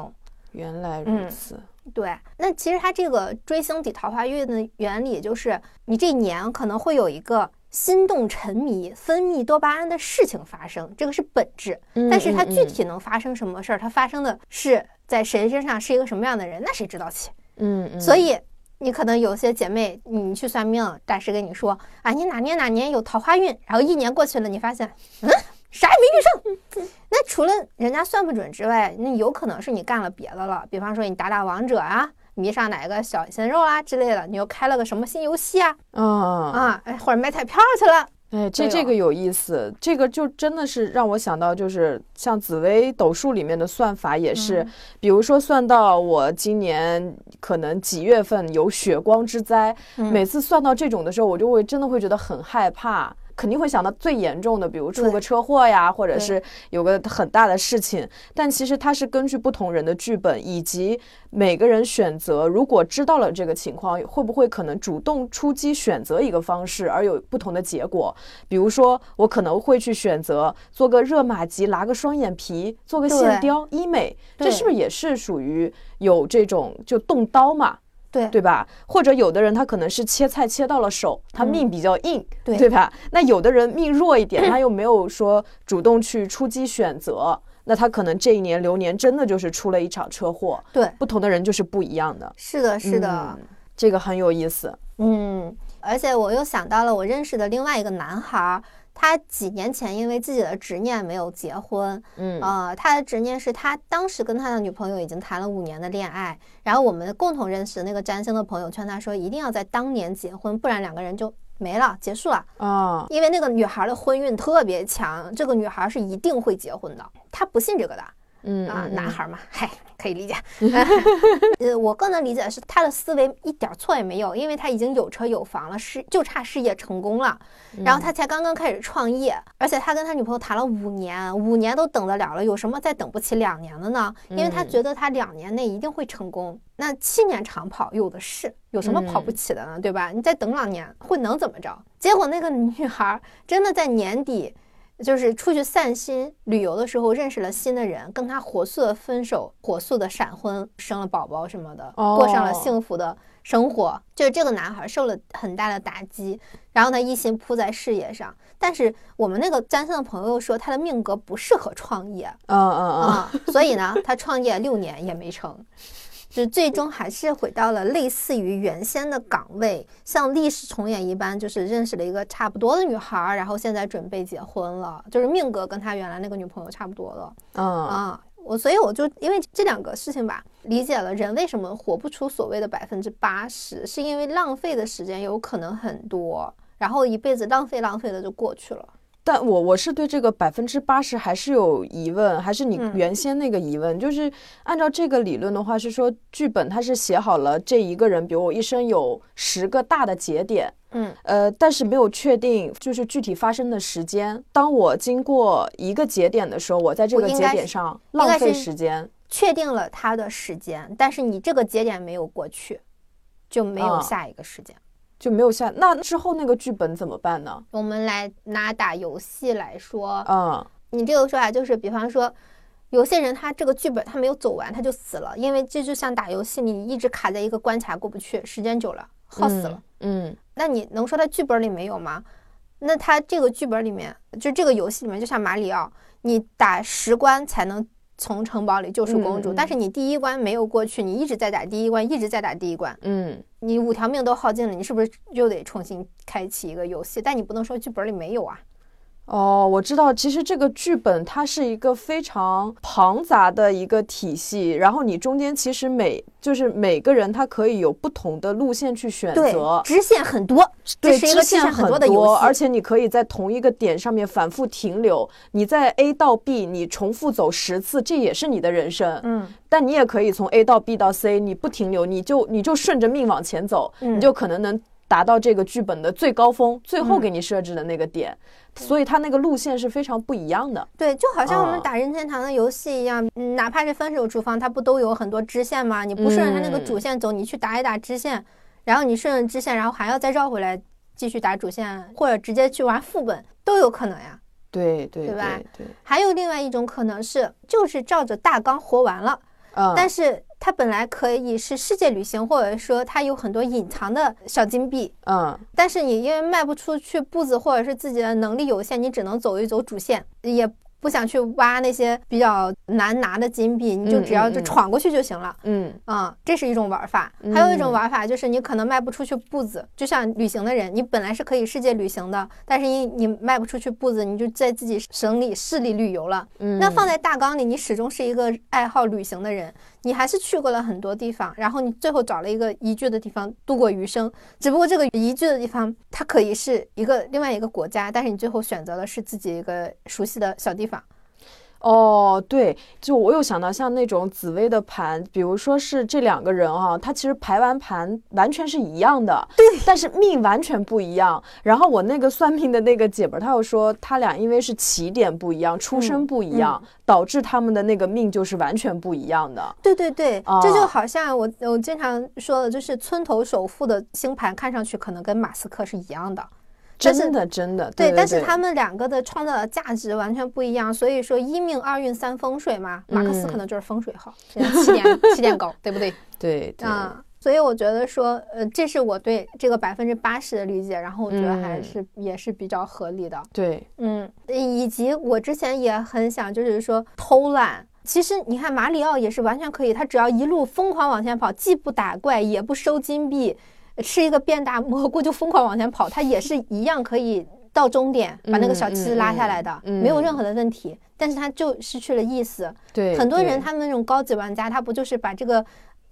原来如此。对，那其实他这个追星抵桃花运的原理就是，你这一年可能会有一个心动、沉迷、分泌多巴胺的事情发生，这个是本质。但是它具体能发生什么事儿，它发生的是。在谁身上是一个什么样的人，那谁知道去？嗯，所以你可能有些姐妹，你去算命，大师跟你说啊，你哪年哪年有桃花运，然后一年过去了，你发现，嗯，啥也没遇上。那除了人家算不准之外，那有可能是你干了别的了，比方说你打打王者啊，迷上哪个小鲜肉啊之类的，你又开了个什么新游戏啊，啊或者买彩票去了。哎，这这个有意思，这个就真的是让我想到，就是像紫微斗数里面的算法也是，比如说算到我今年可能几月份有血光之灾，每次算到这种的时候，我就会真的会觉得很害怕。肯定会想到最严重的，比如出个车祸呀，或者是有个很大的事情。但其实它是根据不同人的剧本，以及每个人选择。如果知道了这个情况，会不会可能主动出击选择一个方式，而有不同的结果？比如说，我可能会去选择做个热玛吉，拿个双眼皮，做个线雕医美，这是不是也是属于有这种就动刀嘛？对对吧？或者有的人他可能是切菜切到了手，他命比较硬，对对吧？那有的人命弱一点，他又没有说主动去出击选择，那他可能这一年流年真的就是出了一场车祸。对，不同的人就是不一样的。是的，是的。这个很有意思。嗯，而且我又想到了我认识的另外一个男孩儿，他几年前因为自己的执念没有结婚，嗯呃，他的执念是他当时跟他的女朋友已经谈了五年的恋爱，然后我们共同认识的那个占星的朋友劝他说，一定要在当年结婚，不然两个人就没了，结束了。啊，因为那个女孩的婚运特别强，这个女孩是一定会结婚的。他不信这个的嗯啊，嗯男孩嘛，嗨，可以理解。呃，我更能理解的是他的思维一点错也没有，因为他已经有车有房了，事就差事业成功了。然后他才刚刚开始创业，而且他跟他女朋友谈了五年，五年都等得了了，有什么再等不起两年的呢？因为他嗯觉得他两年内一定会成功。那七年长跑有的是，有什么跑不起的呢？对吧？你再等两年会能怎么着？结果那个女孩真的在年底。就是出去散心旅游的时候认识了新的人，跟他火速的分手，火速的闪婚，生了宝宝什么的，过上了哦幸福的生活。就是这个男孩受了很大的打击，然后他一心扑在事业上。但是我们那个占星的朋友说他的命格不适合创业嗯嗯嗯，啊、所以呢，他创业六年也没成。就最终还是回到了类似于原先的岗位，像历史重演一般，就是认识了一个差不多的女孩儿，然后现在准备结婚了，就是命格跟他原来那个女朋友差不多了嗯啊。我所以我就因为这两个事情吧，理解了人为什么活不出所谓的百分之八十，是因为浪费的时间有可能很多，然后一辈子浪费浪费的就过去了。但我我是对这个百分之八十还是有疑问，还是你嗯原先那个疑问，就是按照这个理论的话，是说剧本它是写好了这一个人，比如我一生有十个大的节点，嗯呃，但是没有确定就是具体发生的时间。当我经过一个节点的时候，我在这个节点上浪费时间。确定了他的时间，但是你这个节点没有过去，就没有啊下一个时间。就没有下，那之后那个剧本怎么办呢？我们来拿打游戏来说，嗯你这个说法就是，比方说，有些人他这个剧本他没有走完，他就死了，因为这就像打游戏，你一直卡在一个关卡过不去，时间久了耗死了。嗯那你能说他剧本里没有吗？那他这个剧本里面，就这个游戏里面，就像马里奥，你打十关才能从城堡里救出公主，但是你第一关没有过去，你一直在打第一关，一直在打第一关，嗯你五条命都耗尽了，你是不是又得重新开启一个游戏？但你不能说剧本里没有啊。哦，我知道，其实这个剧本它是一个非常庞杂的一个体系，然后你中间其实每就是每个人他可以有不同的路线去选对择，，支线很多，这对，是一个线线很多的游，戏，而且你可以在同一个点上面反复停留。你在 A 到 B，你重复走十次，这也是你的人生。嗯，但你也可以从 A 到 B 到 C，你不停留，你就你就顺着命往前走，嗯你就可能能达到这个剧本的最高峰，最后嗯给你设置的那个点。所以它那个路线是非常不一样的。对，就好像我们哦打任天堂的游戏一样，嗯哪怕是分手厨房，它不都有很多支线吗？你不顺着它那个主嗯线走，你去打一打支线，然后你顺着支线，然后还要再绕回来继续打主线，或者直接去玩副本都有可能呀。对对对吧对，还有另外一种可能是，就是照着大纲活完了，嗯，但是它本来可以是世界旅行，或者说它有很多隐藏的小金币，嗯但是你因为卖不出去步子，或者是自己的能力有限，你只能走一走主线，也不想去挖那些比较难拿的金币，你就只要就闯过去就行了。嗯啊、这是一种玩法。还有一种嗯玩法就是你可能迈不出去步子，就像旅行的人，你本来是可以世界旅行的，但是因你迈不出去步子，你就在自己省里市里旅游了。嗯，那放在大纲里，你始终是一个爱好旅行的人，你还是去过了很多地方，然后你最后找了一个宜居的地方度过余生。只不过这个宜居的地方，它可以是一个另外一个国家，但是你最后选择的是自己一个熟悉的小地方。哦，对，就我有想到像那种紫薇的盘，比如说是这两个人啊，他其实排完盘完全是一样的，对，但是命完全不一样。然后我那个算命的那个姐们儿，她又说他俩因为是起点不一样，出身不一样，导致他们的那个命就是完全不一样的。对对对，哦这就好像我我经常说的，就是村头首富的星盘看上去可能跟马斯克是一样的，真的，真的，对，对，但是他们两个的创造的价值完全不一样，所以说一命二运三风水嘛，马克思可嗯能就是风水好，起点 起点高，对不对？对对，啊，所以我觉得说，呃，这是我对这个百分之八十的理解，然后我觉得还嗯。是、也是比较合理的。对，嗯，以及我之前也很想，就是说偷懒，其实你看马里奥也是完全可以，他只要一路疯狂往前跑，既不打怪也不收金币，吃一个变大蘑菇就疯狂往前跑，它也是一样可以到终点把那个小旗子拉下来的，嗯嗯嗯没有任何的问题。但是它就失去了意思。对，很多人他们那种高级玩家，他不就是把这个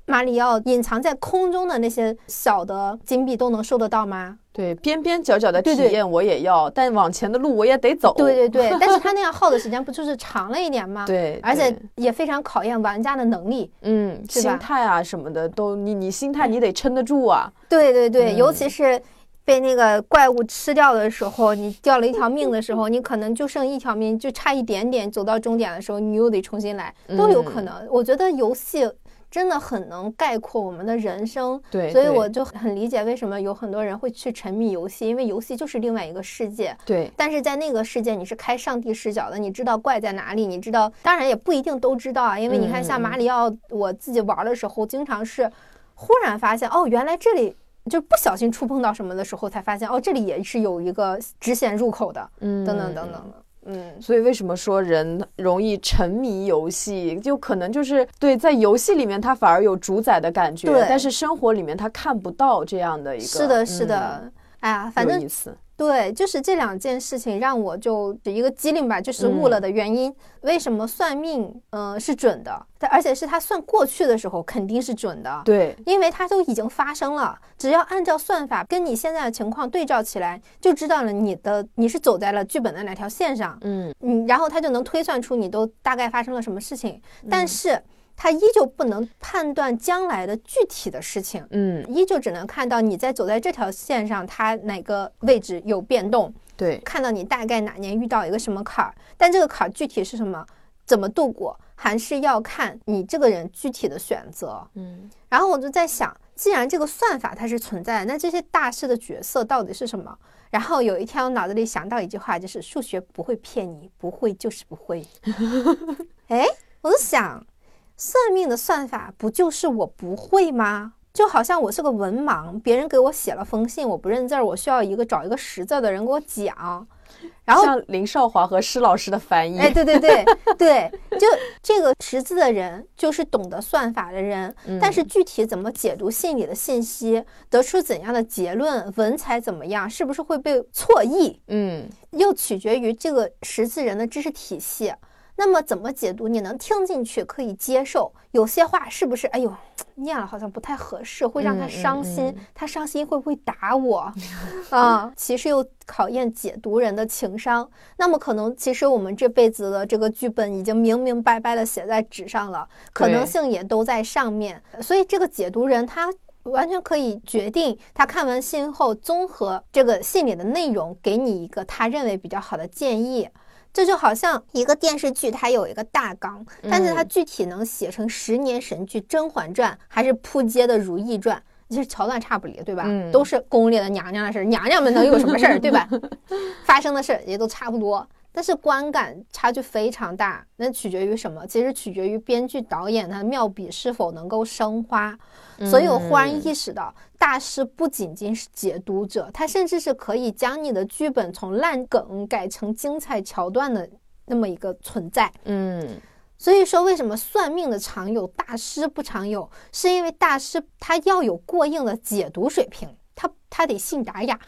马里奥隐藏在空中的那些小的金币都能收得到吗？对边边角角的体验我也要，但往前的路我也得走。对对对，但是他那样耗的时间不就是长了一点吗？，对，而且也非常考验玩家的能力。嗯，心态啊什么的都，你你心态你得撑得住啊。对对对，嗯尤其是被那个怪物吃掉的时候，你掉了一条命的时候，你可能就剩一条命，就差一点点走到终点的时候，你又得重新来，都有嗯可能。我觉得游戏真的很能概括我们的人生。对，所以我就很理解为什么有很多人会去沉迷游戏，因为游戏就是另外一个世界。对但是在那个世界，你是开上帝视角的，你知道怪在哪里，你知道，当然也不一定都知道啊。因为你看，嗯像马里奥，我自己玩的时候，经常是忽然发现，哦，原来这里就不小心触碰到什么的时候，才发现，哦，这里也是有一个直线入口的，嗯等等等等的。嗯，所以为什么说人容易沉迷游戏，就可能就是对在游戏里面他反而有主宰的感觉对，但是生活里面他看不到这样的一个。是的，是嗯的。哎呀，反正有意思。对，就是这两件事情让我就一个机灵吧，就是悟了的原因。为什么算命，嗯、是准的？但而且是他算过去的时候肯定是准的。对，因为它都已经发生了，只要按照算法跟你现在的情况对照起来，就知道了你的你是走在了剧本的哪条线上，嗯嗯，然后他就能推算出你都大概发生了什么事情，但是他依旧不能判断将来的具体的事情，嗯，依旧只能看到你在走在这条线上，它哪个位置有变动，对，看到你大概哪年遇到一个什么坎儿，但这个坎儿具体是什么，怎么度过，还是要看你这个人具体的选择。嗯然后我就在想，既然这个算法它是存在的，那这些大师的角色到底是什么？然后有一天我脑子里想到一句话，就是数学不会骗你，不会就是不会。哎，我就想，算命的算法不就是我不会吗？就好像我是个文盲，别人给我写了封信，我不认字儿，我需要一个找一个识字的人给我讲。然后像林少华和施老师的翻译，哎，对对对对，就这个识字的人就是懂得算法的人，但是具体怎么解读信里的信息，得出怎样的结论，文采怎么样，是不是会被错译，嗯又取决于这个识字人的知识体系。那么怎么解读，你能听进去，可以接受。有些话是不是？哎呦，念了好像不太合适，会让他嗯嗯伤心。嗯他伤心会不会打我？啊，其实又考验解读人的情商。那么可能，其实我们这辈子的这个剧本已经明明白白的写在纸上了，可能性也都在上面。所以这个解读人他。完全可以决定，他看完信后，综合这个信里的内容，给你一个他认为比较好的建议。这就好像一个电视剧，它有一个大纲，但是它嗯具体能写成十年神剧《甄嬛传》，还是扑街的《如懿传》，其实桥段差不离，对吧？嗯都是宫里的娘娘的事儿，娘娘们能有什么事儿，对吧？发生的事儿也都差不多，但是观感差距非常大。那取决于什么？其实取决于编剧导演他的妙笔是否能够生花。所以我忽然意识到，大师不仅仅是解读者，他甚至是可以将你的剧本从烂梗改成精彩桥段的那么一个存在。嗯所以说，为什么算命的常有，大师不常有？是因为大师他要有过硬的解读水平，他他得信达雅，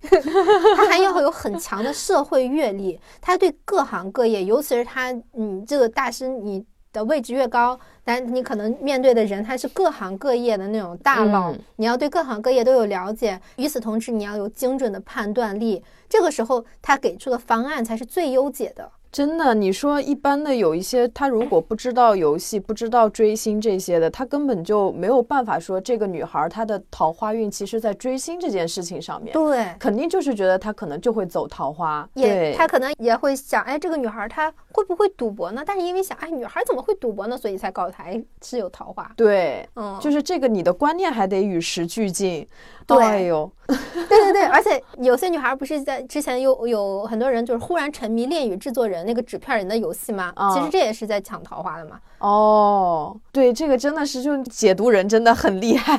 他还要有很强的社会阅历，他对各行各业，尤其是他，你这个大师，你的位置越高，但你可能面对的人他是各行各业的那种大佬，嗯你要对各行各业都有了解。与此同时，你要有精准的判断力，这个时候他给出的方案才是最优解的。真的，你说一般的有一些，他如果不知道游戏、不知道追星这些的，他根本就没有办法说这个女孩她的桃花运其实在追星这件事情上面，对，肯定就是觉得她可能就会走桃花。也对，他可能也会想，哎，这个女孩她会不会赌博呢？但是因为想，哎，女孩怎么会赌博呢？所以才告诉她，哎，是有桃花。对，嗯，就是这个你的观念还得与时俱进。对哎呦，对对对，而且有些女孩不是在之前有有很多人就是忽然沉迷《恋与制作人》那个纸片人的游戏吗？啊其实这也是在抢桃花的嘛。哦，对，这个真的是就解读人真的很厉害。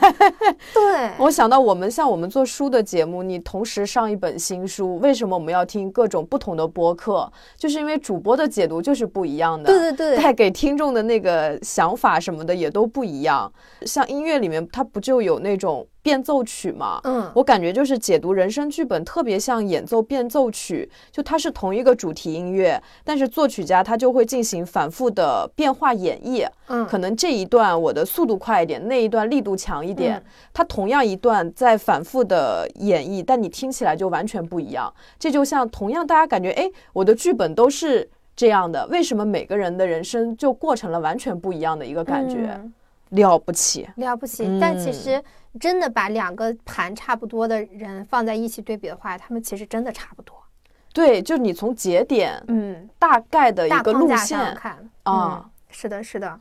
对，我想到我们像我们做书的节目，你同时上一本新书，为什么我们要听各种不同的播客？就是因为主播的解读读就是不一样的。对对对，带给听众的那个想法什么的也都不一样。像音乐里面，它不就有那种变奏曲吗？嗯，我感觉就是解读人生剧本，特别像演奏变奏曲。就它是同一个主题音乐，但是作曲家他就会进行反复的变化演绎。嗯，可能这一段我的速度快一点，那一段力度强一点。嗯它同样一段在反复的演绎，但你听起来就完全不一样。这就像同样大家感觉，哎，我的剧本都是这样的，为什么每个人的人生就过成了完全不一样的一个感觉？嗯了不起。了不起。但其嗯实真的把两个盘差不多的人放在一起对比的话，他们其实真的差不多。对，就你从节点嗯，大概的一个路线看啊、嗯，是的，是的。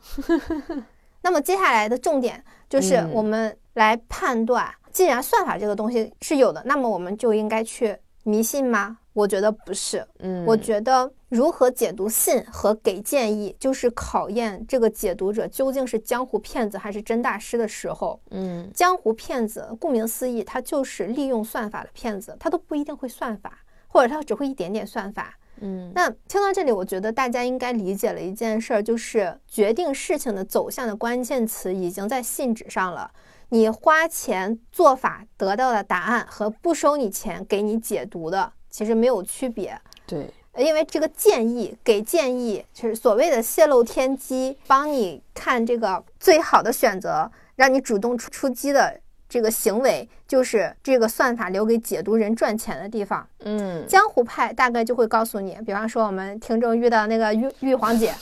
那么接下来的重点就是嗯我们来判断，既然算法这个东西是有的，那么我们就应该去迷信吗？我觉得不是。嗯，我觉得如何解读信和给建议，就是考验这个解读者究竟是江湖骗子还是真大师的时候。嗯江湖骗子，顾名思义，他就是利用算法的骗子，他都不一定会算法，或者他只会一点点算法。嗯那听到这里，我觉得大家应该理解了一件事儿，就是决定事情的走向的关键词已经在信纸上了。你花钱做法得到的答案和不收你钱给你解读的其实没有区别，对，因为这个建议给建议就是所谓的泄露天机，帮你看这个最好的选择，让你主动出出击的这个行为，就是这个算法留给解读人赚钱的地方。嗯江湖派大概就会告诉你，比方说我们听众遇到那个玉玉皇姐，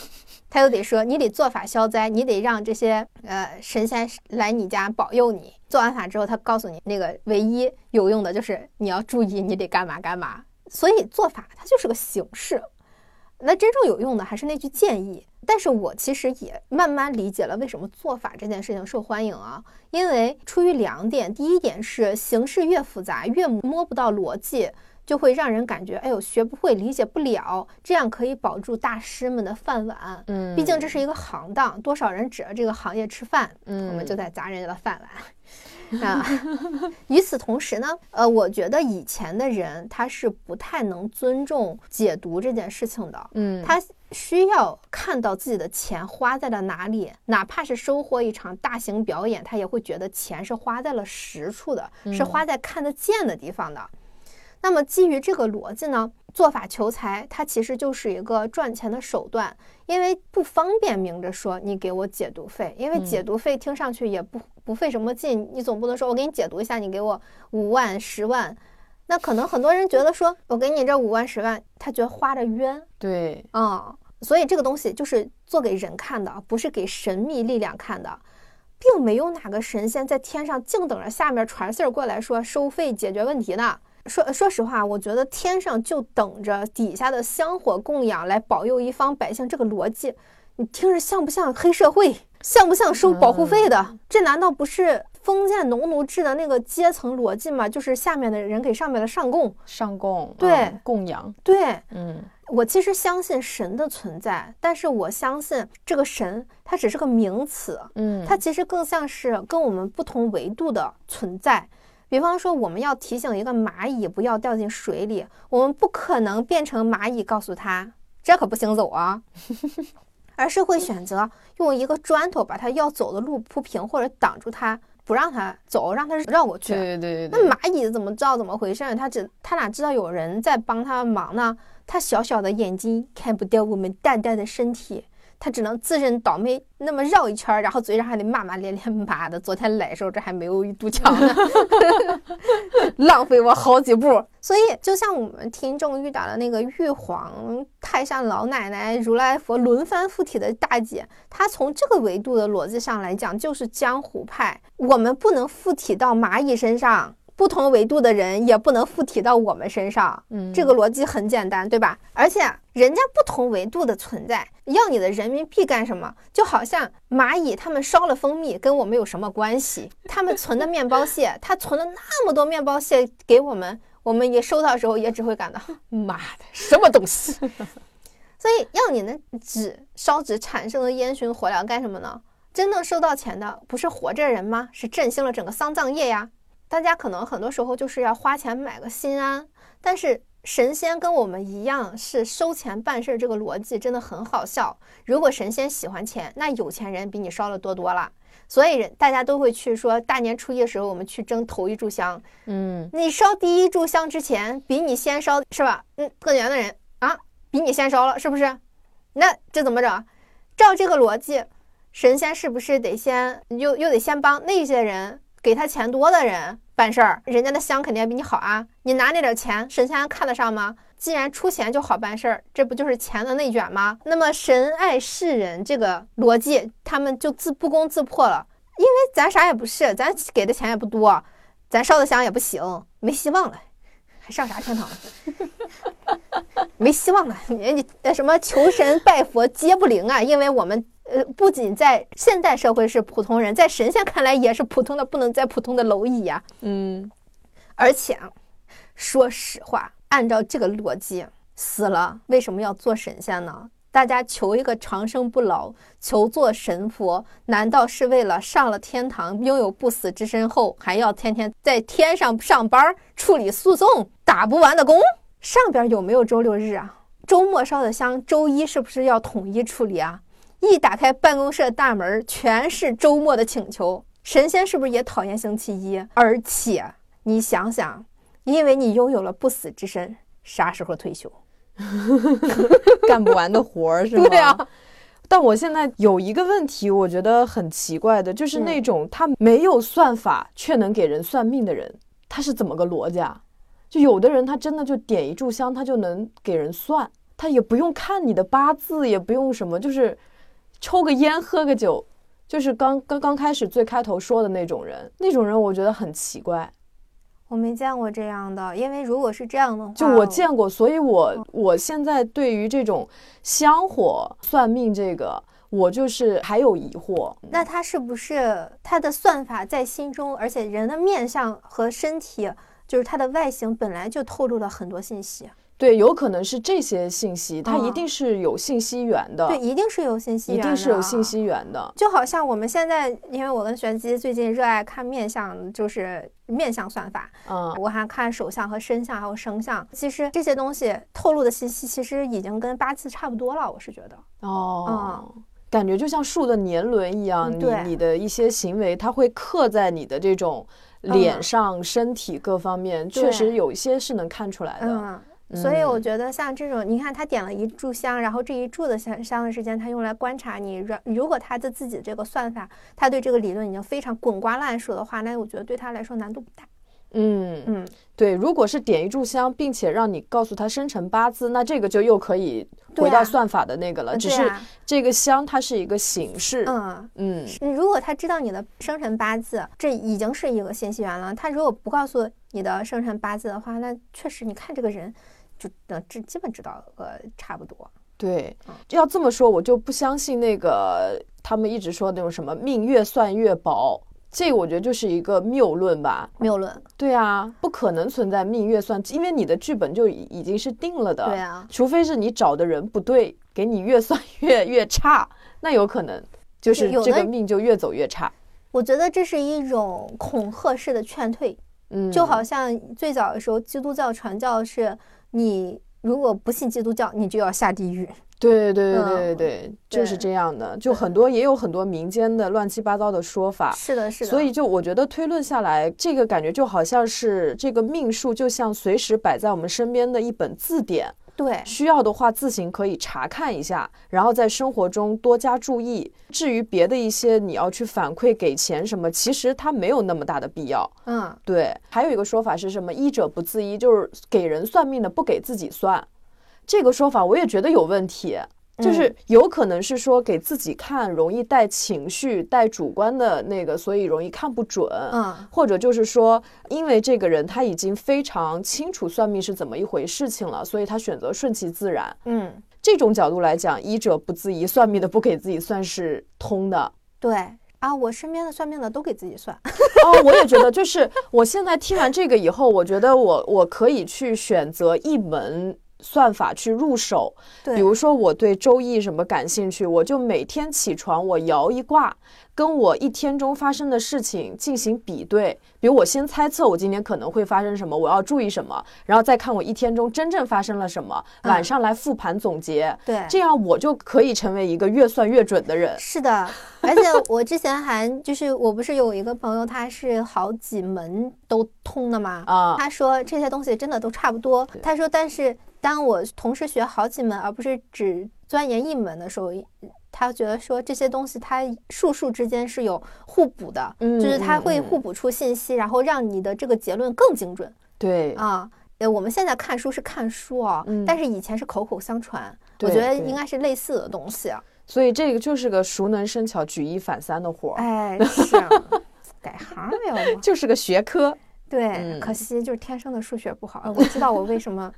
她就得说你得做法消灾，你得让这些呃神仙来你家保佑你。做完法之后，他告诉你那个唯一有用的就是你要注意，你得干嘛干嘛。所以做法它就是个形式，那真正有用的还是那句建议。但是我其实也慢慢理解了为什么做法这件事情受欢迎啊，因为出于两点，第一点是形式越复杂越摸不到逻辑。就会让人感觉，哎呦，学不会，理解不了，这样可以保住大师们的饭碗。嗯，毕竟这是一个行当，多少人指着这个行业吃饭，嗯，我们就在砸人家的饭碗 啊。与此同时呢，呃，我觉得以前的人他是不太能尊重解读这件事情的，嗯，他需要看到自己的钱花在了哪里，哪怕是收获一场大型表演，他也会觉得钱是花在了实处的，是花在看得见的地方的。那么基于这个逻辑呢，做法求财，它其实就是一个赚钱的手段，因为不方便明着说你给我解读费，因为解读费听上去也不不费什么劲，你总不能说我给你解读一下，你给我五万十万，那可能很多人觉得说我给你这五万十万，他觉得花着冤对，啊、所以这个东西就是做给人看的，不是给神秘力量看的。并没有哪个神仙在天上静等着下面传信儿过来说收费解决问题呢。说说实话，我觉得天上就等着底下的香火供养来保佑一方百姓，这个逻辑，你听着像不像黑社会？像不像收保护费的？这难道不是封建农奴制的那个阶层逻辑吗？就是下面的人给上面的上供。上供，对嗯供养，对嗯我其实相信神的存在，但是我相信这个神它只是个名词，嗯，它其实更像是跟我们不同维度的存在。比方说，我们要提醒一个蚂蚁不要掉进水里，我们不可能变成蚂蚁告诉它这可不行走啊，而是会选择用一个砖头把他要走的路铺平，或者挡住他，不让他走，让他绕过去。对对对那，蚂蚁怎么知道怎么回事儿？它只他哪知道有人在帮他忙呢？他小小的眼睛看不到我们淡淡的身体，他只能自认倒霉，那么绕一圈，然后嘴上还得骂骂咧咧，妈的，昨天来时候这还没有一堵墙呢，浪费我好几步。所以，就像我们听众遇到的那个玉皇、太上老奶奶、如来佛轮番附体的大姐，她从这个维度的逻辑上来讲，就是江湖派。我们不能附体到蚂蚁身上，不同维度的人也不能附体到我们身上。嗯，这个逻辑很简单，对吧？而且人家不同维度的存在，要你的人民币干什么？就好像蚂蚁他们烧了蜂蜜，跟我们有什么关系？他们存的面包屑，他存了那么多面包屑给我们，我们也收到时候也只会感到 妈的什么东西。所以要你的纸烧纸产生的烟熏火燎干什么呢？真正收到钱的不是活着人吗？是振兴了整个丧葬业呀。大家可能很多时候就是要花钱买个心安，但是神仙跟我们一样是收钱办事儿，这个逻辑真的很好笑。如果神仙喜欢钱，那有钱人比你烧的多多了。所以人大家都会去说，大年初一的时候我们去争头一炷香。嗯，你烧第一炷香之前，比你先烧是吧？嗯，特年的人啊，比你先烧了，是不是？那这怎么整？照这个逻辑，神仙是不是得先又又得先帮那些人给他钱多的人办事儿？人家的香肯定比你好啊！你拿那点钱，神仙还看得上吗？既然出钱就好办事儿，这不就是钱的内卷吗？那么神爱世人这个逻辑，他们就自不攻自破了。因为咱啥也不是，咱给的钱也不多，咱烧的香也不行，没希望了，还上啥天堂？没希望了，你你呃什么求神拜佛皆不灵啊！因为我们呃不仅在现代社会是普通人，在神仙看来也是普通的不能再普通的蝼蚁呀。嗯，而且说实话，按照这个逻辑，死了为什么要做神仙呢？大家求一个长生不老，求做神佛，难道是为了上了天堂，拥有不死之身后，还要天天在天上上班，处理诉讼，打不完的工？上边有没有周六日啊？周末烧的香，周一是不是要统一处理啊？一打开办公室的大门，全是周末的请求。神仙是不是也讨厌星期一？而且你想想，因为你拥有了不死之身，啥时候退休？干不完的活儿是吗？对啊，但我现在有一个问题，我觉得很奇怪的，就是那种他没有算法却能给人算命的人，他是怎么个逻辑啊？就有的人他真的就点一炷香，他就能给人算，他也不用看你的八字，也不用什么，就是抽个烟喝个酒，就是刚刚刚开始最开头说的那种人，那种人我觉得很奇怪。我没见过这样的，因为如果是这样的话，就我见过，所以我我现在对于这种香火算命这个，我就是还有疑惑。那他是不是他的算法在心中，而且人的面相和身体，就是他的外形本来就透露了很多信息？对，有可能是这些信息，它一嗯定是有信息源的，对，一定是有信息源一源定是有信。息源的。就好像我们现在，因为我跟玄机最近热爱看面相，就是面相算法，嗯，我还看手相和身相还有生相。其实这些东西透露的信息，其实已经跟八字差不多了。我是觉得，哦。感觉就像树的年轮一样，你你的一些行为，它会刻在你的这种脸嗯上、身体各方面，确实有一些是能看出来的。嗯。所以我嗯觉得像这种，你看他点了一炷香，然后这一炷的香香的时间，他用来观察你。如如果他的自己这个算法，他对这个理论已经非常滚瓜烂熟的话，那我觉得对他来说难度不大。嗯，嗯，对，如果是点一炷香，并且让你告诉他生辰八字，那这个就又可以回到算法的那个了。只是这个香它是一个形式，嗯，嗯嗯如果他知道你的生辰八字，这已经是一个信息源了。他如果不告诉你的生辰八字的话，那确实你看这个人就能知基本知道呃差不多。对嗯，要这么说，我就不相信那个他们一直说那种什么命越算越薄，这个我觉得就是一个谬论吧。谬论，对啊，不可能存在命越算，因为你的剧本就已已经是定了的。对啊，除非是你找的人不对，给你越算越越差，那有可能就是这个命就越走越差。我觉得这是一种恐吓式的劝退。嗯，就好像最早的时候，基督教传教是你如果不信基督教，你就要下地狱。对对对对对嗯对，就是这样的。就很多也有很多民间的乱七八糟的说法。是的，是的。所以，就我觉得推论下来，这个感觉就好像是这个命数，就像随时摆在我们身边的一本字典，对，需要的话自行可以查看一下，然后在生活中多加注意。至于别的一些你要去反馈给钱什么，其实它没有那么大的必要。嗯，对，还有一个说法是什么？医者不自医，就是给人算命的不给自己算。这个说法我也觉得有问题，就是有可能是说给自己看容易带情绪、带主观的那个，所以容易看不准。嗯，或者就是说，因为这个人他已经非常清楚算命是怎么一回事情了，所以他选择顺其自然。嗯，这种角度来讲，医者不自医，算命的不给自己算是通的。对啊，我身边的算命的都给自己算。哦，我也觉得，就是我现在听完这个以后，我觉得我我可以去选择一门算法去入手。对，比如说我对周易什么感兴趣，我就每天起床我摇一卦，跟我一天中发生的事情进行比对。比如我先猜测我今天可能会发生什么，我要注意什么，然后再看我一天中真正发生了什么，嗯晚上来复盘总结。对，这样我就可以成为一个越算越准的人。是的，而且我之前还就是我不是有一个朋友，他是好几门都通的嘛，啊他说这些东西真的都差不多。他说，但是当我同时学好几门，而不是只钻研一门的时候，他觉得说这些东西它术数之间是有互补的，嗯就是它会互补出信息，然后让你的这个结论更精准对，啊。呃，我们现在看书是看书啊，嗯但是以前是口口相传，我觉得应该是类似的东西。所以这个就是个熟能生巧、举一反三的活儿，哎，是啊改行了要不？就是个学科。对，嗯可惜就是天生的数学不好。我知道我为什么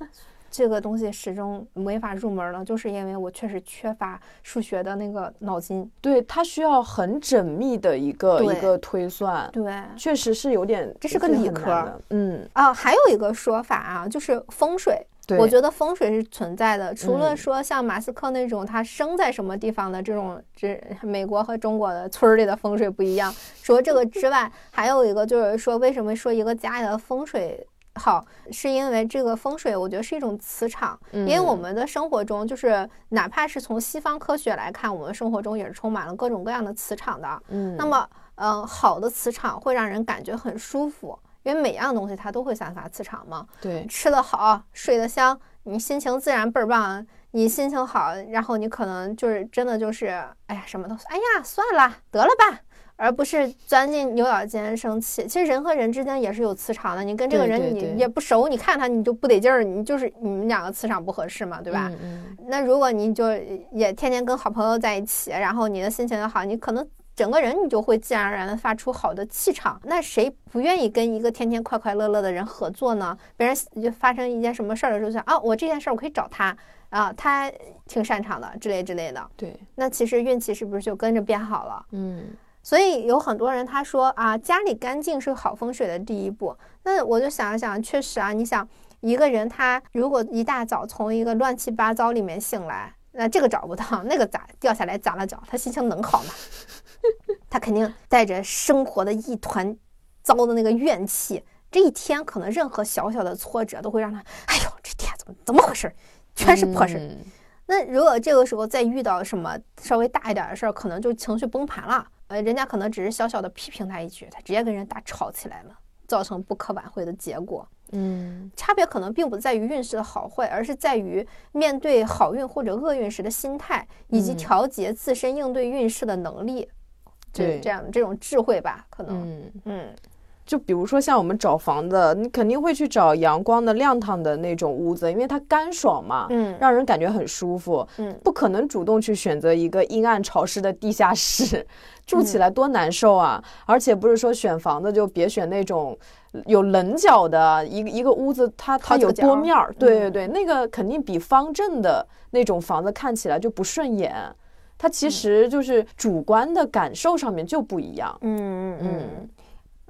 这个东西始终没法入门了，就是因为我确实缺乏数学的那个脑筋。对，它需要很缜密的一个一个推算，对确实是有点，这是个理科。嗯，啊，还有一个说法啊，就是风水。对，我觉得风水是存在的，除了嗯说像马斯克那种他生在什么地方的这种，这美国和中国的村儿里的风水不一样。除了这个之外，还有一个就是说，为什么说一个家里的风水好，是因为这个风水，我觉得是一种磁场。因为我嗯们的生活中，就是哪怕是从西方科学来看，我们生活中也是充满了各种各样的磁场的。嗯，那么，嗯、好的磁场会让人感觉很舒服，因为每样东西它都会散发磁场嘛。对，吃得好，睡得香，你心情自然倍儿棒。你心情好，然后你可能就是真的就是，哎呀，什么都，哎呀，算了，得了吧，而不是钻进牛角尖生气。其实人和人之间也是有磁场的，你跟这个人你也不熟，你看他你就不得劲儿，你就是你们两个磁场不合适嘛，对吧？嗯嗯那如果你就也天天跟好朋友在一起，然后你的心情也好，你可能整个人你就会自然而然的发出好的气场。那谁不愿意跟一个天天快快乐乐的人合作呢？别人就发生一件什么事儿的时候，就想啊，我这件事儿我可以找他啊，他挺擅长的之类之类的。对，那其实运气是不是就跟着变好了？嗯所以有很多人他说啊，家里干净是好风水的第一步。那我就想一想，确实啊，你想一个人他如果一大早从一个乱七八糟里面醒来，那这个找不到，那个砸掉下来砸了脚，他心情能好吗？他肯定带着生活的一团糟的那个怨气，这一天可能任何小小的挫折都会让他，哎呦，这天怎么怎么回事？全是破事。嗯那如果这个时候再遇到什么稍微大一点的事儿，可能就情绪崩盘了。呃，人家可能只是小小的批评他一句，他直接跟人大吵起来了，造成不可挽回的结果。嗯差别可能并不在于运势的好坏，而是在于面对好运或者厄运时的心态，以及嗯调节自身应对运势的能力。就是对这样这种智慧吧，可能。嗯。嗯，就比如说像我们找房子，你肯定会去找阳光的、亮堂的那种屋子，因为它干爽嘛，嗯让人感觉很舒服。嗯不可能主动去选择一个阴暗潮湿的地下室，住嗯起来多难受啊！而且不是说选房子就别选那种有棱角的，一个一个屋子它它有多面儿，对对嗯对，那个肯定比方正的那种房子看起来就不顺眼。它其实就是主观的感受上面就不一样。嗯嗯嗯嗯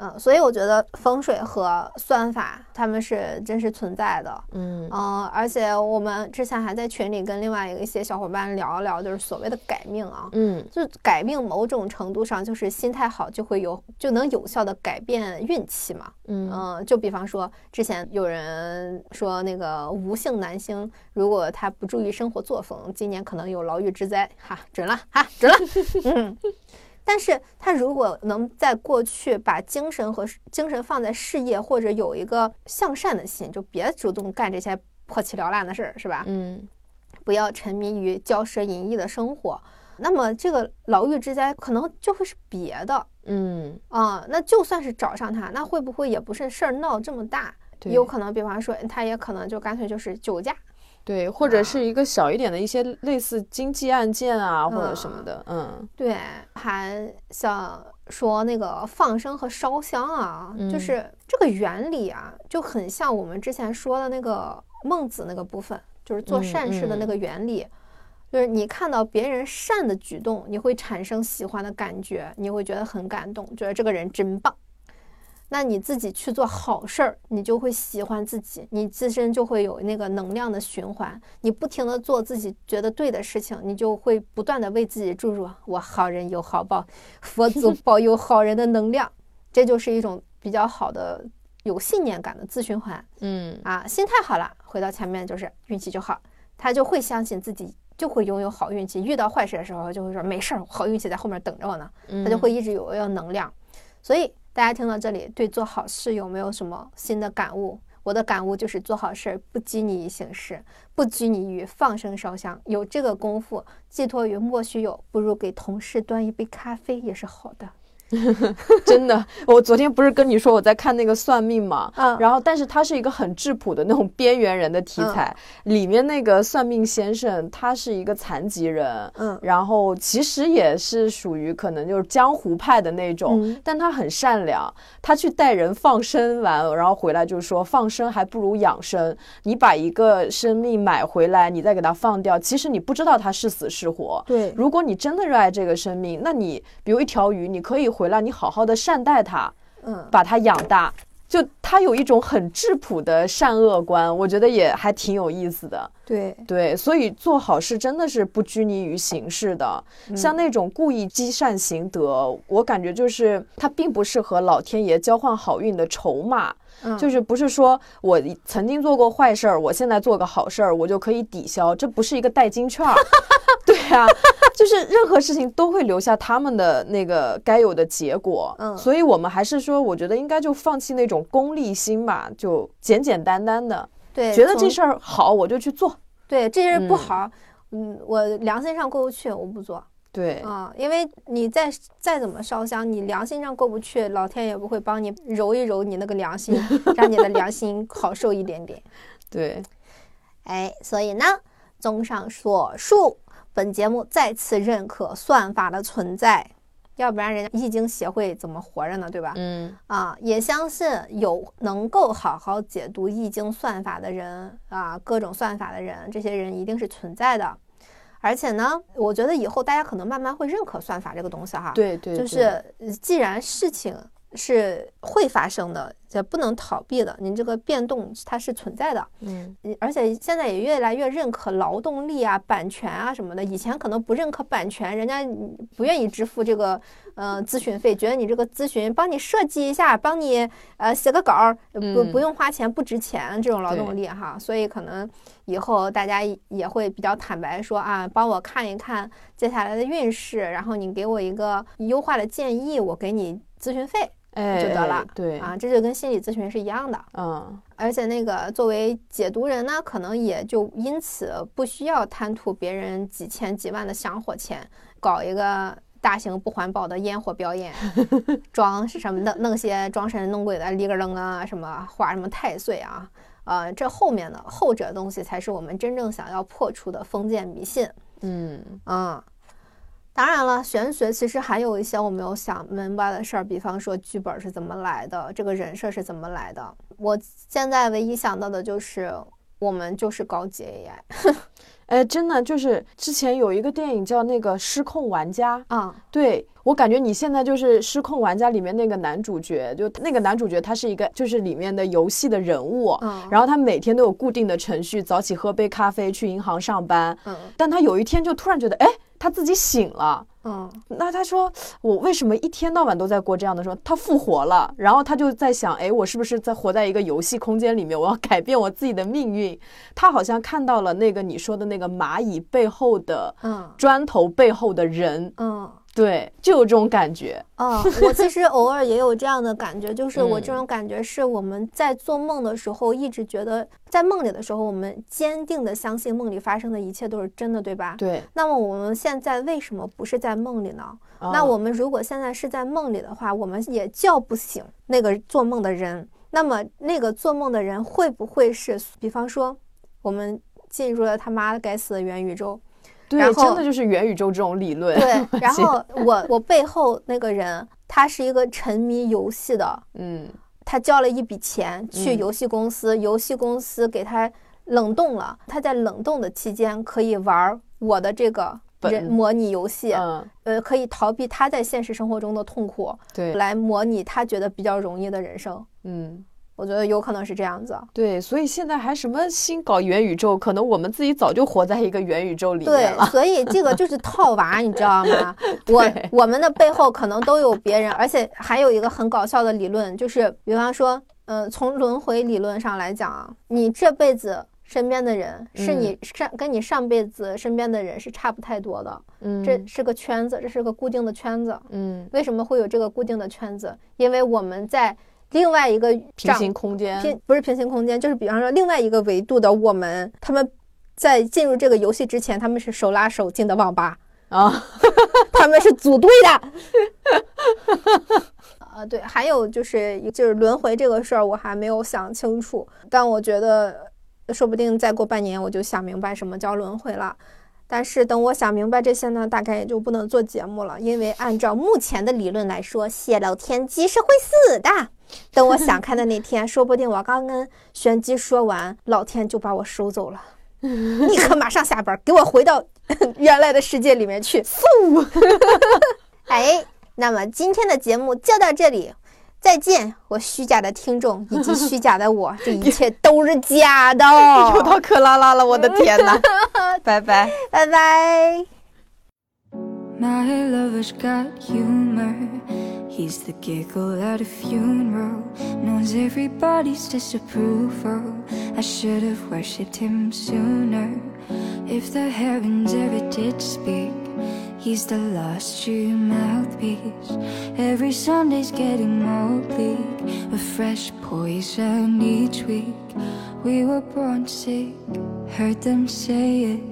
嗯，所以我觉得风水和算法他们是真实存在的。嗯嗯，而且我们之前还在群里跟另外一些小伙伴聊一聊，就是所谓的改命啊，嗯就改命某种程度上就是心态好就会有就能有效的改变运气嘛。嗯嗯，就比方说之前有人说那个无性男星，如果他不注意生活作风，今年可能有牢狱之灾。哈，准了，哈，准了。嗯。但是他如果能在过去把精神和精神放在事业，或者有一个向善的心，就别主动干这些破气缭烂的事儿，是吧？嗯不要沉迷于骄奢淫逸的生活。那么这个牢狱之灾可能就会是别的嗯，啊、那就算是找上他，那会不会也不是事儿闹这么大？有可能，比方说他也可能就干脆就是酒驾，对，或者啊是一个小一点的一些类似经济案件啊，或者什么嗯的，嗯对，还像说那个放生和烧香啊，嗯就是这个原理啊，就很像我们之前说的那个孟子那个部分，就是做嗯善事的那个原理。就是你看到别人善的举动，你会产生喜欢的感觉，你会觉得很感动，觉得这个人真棒。那你自己去做好事儿，你就会喜欢自己，你自身就会有那个能量的循环。你不停的做自己觉得对的事情，你就会不断的为自己注入“我好人有好报，佛祖 保佑好人”的能量。这就是一种比较好的有信念感的自循环。嗯啊，心态好了，回到前面就是运气就好，他就会相信自己就会拥有好运气。遇到坏事的时候，就会说没事儿，好运气在后面等着我呢。他就会一直有要能量。所以大家听到这里，对做好事有没有什么新的感悟？我的感悟就是做好事儿不拘泥于形式，不拘泥于放生烧香，有这个功夫寄托于莫须有，不如给同事端一杯咖啡也是好的。真的，我昨天不是跟你说我在看那个算命嘛，嗯。然后但是它是一个很质朴的那种边缘人的题材，里面那个算命先生他是一个残疾人，嗯。然后其实也是属于可能就是江湖派的那种，嗯。但他很善良，他去带人放生完，然后回来就说放生还不如养生，你把一个生命买回来，你再给它放掉，其实你不知道它是死是活，对。如果你真的热爱这个生命，那你比如一条鱼，你可以回来，你好好的善待它，嗯，把它养大。就他有一种很质朴的善恶观，我觉得也还挺有意思的。对，对，所以做好事真的是不拘泥于形式的。像那种故意积善行德，我感觉就是他并不是和老天爷交换好运的筹码。嗯就是不是说我曾经做过坏事儿，我现在做个好事儿，我就可以抵消，这不是一个代金券儿。对啊，就是任何事情都会留下他们的那个该有的结果。嗯所以我们还是说，我觉得应该就放弃那种功利心吧，就简简单单的，对，觉得这事儿好我就去做。对这事儿不嗯好，嗯，我良心上过不去，我不做。对，啊，因为你再再怎么烧香，你良心上过不去，老天也不会帮你揉一揉你那个良心，让你的良心好受一点点。对，哎，所以呢，综上所述，本节目再次认可算法的存在，要不然人家易经协会怎么活着呢？对吧？嗯啊，也相信有能够好好解读易经算法的人啊，各种算法的人，这些人一定是存在的。而且呢，我觉得以后大家可能慢慢会认可算法这个东西哈。对对，对就是呃既然事情是会发生的，这不能逃避的，你这个变动它是存在的。嗯嗯而且现在也越来越认可劳动力啊、版权啊什么的。以前可能不认可版权，人家不愿意支付这个呃咨询费，觉得你这个咨询帮你设计一下，帮你呃写个稿儿，呃不嗯不用花钱，不值钱这种劳动力哈。所以可能以后大家也会比较坦白说啊，帮我看一看接下来的运势，然后你给我一个优化的建议，我给你咨询费哎就得了哎对，啊，这就跟心理咨询是一样的。嗯而且那个作为解读人呢，可能也就因此不需要贪图别人几千几万的香火钱，搞一个大型不环保的烟火表演，装什么的，弄些装神弄鬼的里个楞啊，什么画什么太岁啊，呃，这后面的后者东西才是我们真正想要破除的封建迷信。嗯嗯，当然了，玄学其实还有一些我没有想明白的事儿，比方说剧本是怎么来的，这个人设是怎么来的。我现在唯一想到的就是，我们就是高级 AI 哎，真的就是之前有一个电影叫那个《失控玩家》，啊，对我感觉你现在就是《失控玩家》里面那个男主角，就那个男主角他是一个就是里面的游戏的人物，嗯然后他每天都有固定的程序，早起喝杯咖啡，去银行上班，嗯。但他有一天就突然觉得，哎，他自己醒了。嗯那他说我为什么一天到晚都在过这样的生活？他复活了，然后他就在想，哎，我是不是在活在一个游戏空间里面？我要改变我自己的命运。他好像看到了那个你说的那个蚂蚁背后的嗯砖头背后的人，嗯。对，就有这种感觉。嗯，我其实偶尔也有这样的感觉，就是我这嗯种感觉是我们在做梦的时候，一直觉得在梦里的时候，我们坚定的相信梦里发生的一切都是真的，对吧？对，那么我们现在为什么不是在梦里呢？那啊我们如果现在是在梦里的话，我们也叫不醒那个做梦的人。那么那个做梦的人会不会是，比方说，我们进入了他妈的该死的元宇宙？对，然后真的就是元宇宙这种理论。对，然后我我背后那个人，他是一个沉迷游戏的，嗯，他交了一笔钱去嗯游戏公司，游戏公司给他冷冻了，他在冷冻的期间可以玩我的这个人模拟游戏，嗯，呃，可以逃避他在现实生活中的痛苦，对，来模拟他觉得比较容易的人生。嗯。我觉得有可能是这样子，对，所以现在还什么新搞元宇宙，可能我们自己早就活在一个元宇宙里面了。对，所以这个就是套娃，你知道吗？我我们的背后可能都有别人，而且还有一个很搞笑的理论，就是比方说，嗯，从轮回理论上来讲，你这辈子身边的人是你上跟你上辈子身边的人是差不太多的。嗯，这是个圈子，这是个固定的圈子。嗯，为什么会有这个固定的圈子？因为我们在。另外一个平行空间，平不是平行空间，就是比方说另外一个维度的我们，他们在进入这个游戏之前，他们是手拉手进的网吧啊，他们是组队的。啊，对，还有就是就是轮回这个事儿，我还没有想清楚，但我觉得说不定再过半年我就想明白什么叫轮回了。但是等我想明白这些呢，大概也就不能做节目了，因为按照目前的理论来说，泄露天机是会死的。等我想开的那天，说不定我刚跟玄机说完，老天就把我收走了，立刻马上下班，给我回到 原来的世界里面去。嗖！哎，那么今天的节目就到这里。再见，我虚假的听众以及虚假的我，这一切都是假的。又到克拉拉了，我的天哪！拜拜，拜拜。My lover's got humor. He's the giggle at a funeral. Knows everybody's disapproval. I should have worshipped him sooner. If the heavens ever did speak. He's the lost true mouthpiece. Every Sunday's getting more bleak. A fresh poison each week. We were born sick, heard them say it.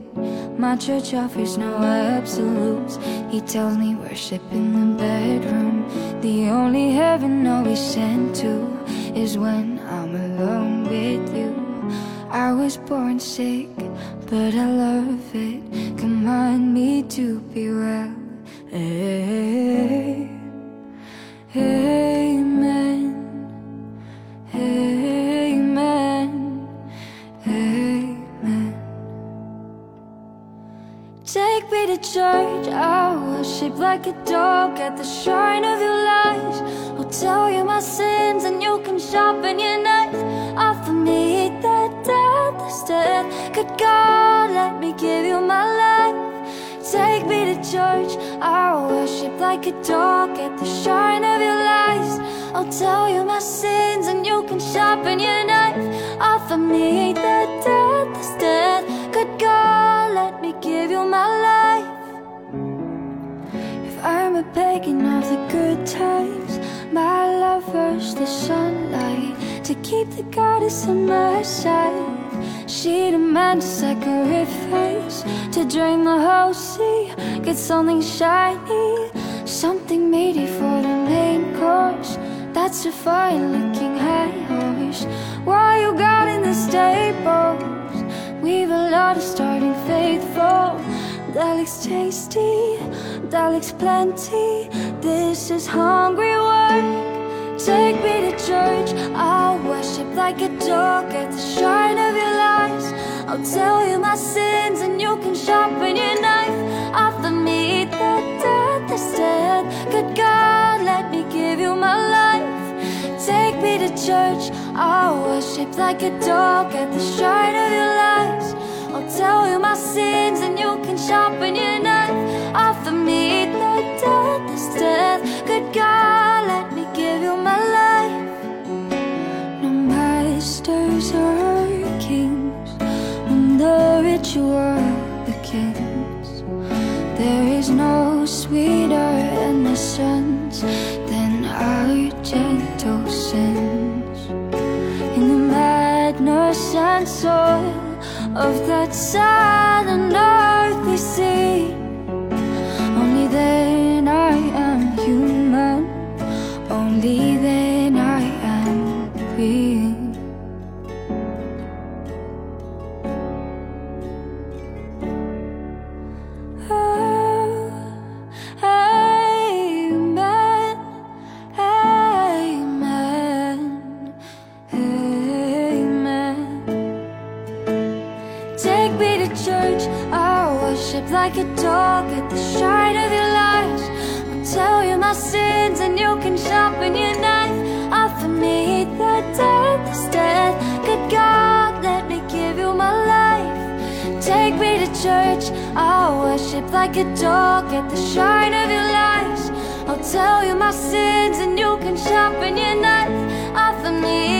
My church offers no absolutes. He tells me worship in the bedroom. The only heaven I'll be sent to is when I'm alone with you. I was born sick, but I love it. Command me to be well. Hey, amen. Amen. Amen. Take me to church. I'll worship like a dog at the shrine of your lies. I'll tell you my sins, and you can sharpen your knife. Offer me that death instead. Good God, let me give you my life. Take me to church. I'll worship like a dog at the shrine of your lies. I'll tell you my sins and you can sharpen your knife. Offer me the death instead. Good God, let me give you my life. If I'm a pagan of the good times, my lover's the sunlight to keep the goddess on my side. She demands a sacrifice to drain the whole sea. Get something shiny, something meaty for the main course. That's a fine looking high horse. Why you got in the stables? We've a lot of starting faithful. That looks tasty, that looks plenty. This is hungry work. Take me to church. I'll worship like a dog at the shrine of your lies. I'll tell you my sins and you can sharpen your knife. Offer me the death instead. Good God, let me give you my life. Take me to church. I'll worship like a dog at the shrine of your lies. I'll tell you my sins and you can sharpen your knife. Offer me the death instead. Good God, sweeter innocence than our gentle sins. In the madness and soil of that sad and earthly sea, only then sharpen your knife. Offer me that death is death Good God, let me give you my life. Take me to church, I'll worship like a dog At the shrine of your lies I'll tell you my sins and you can sharpen your knife. Offer me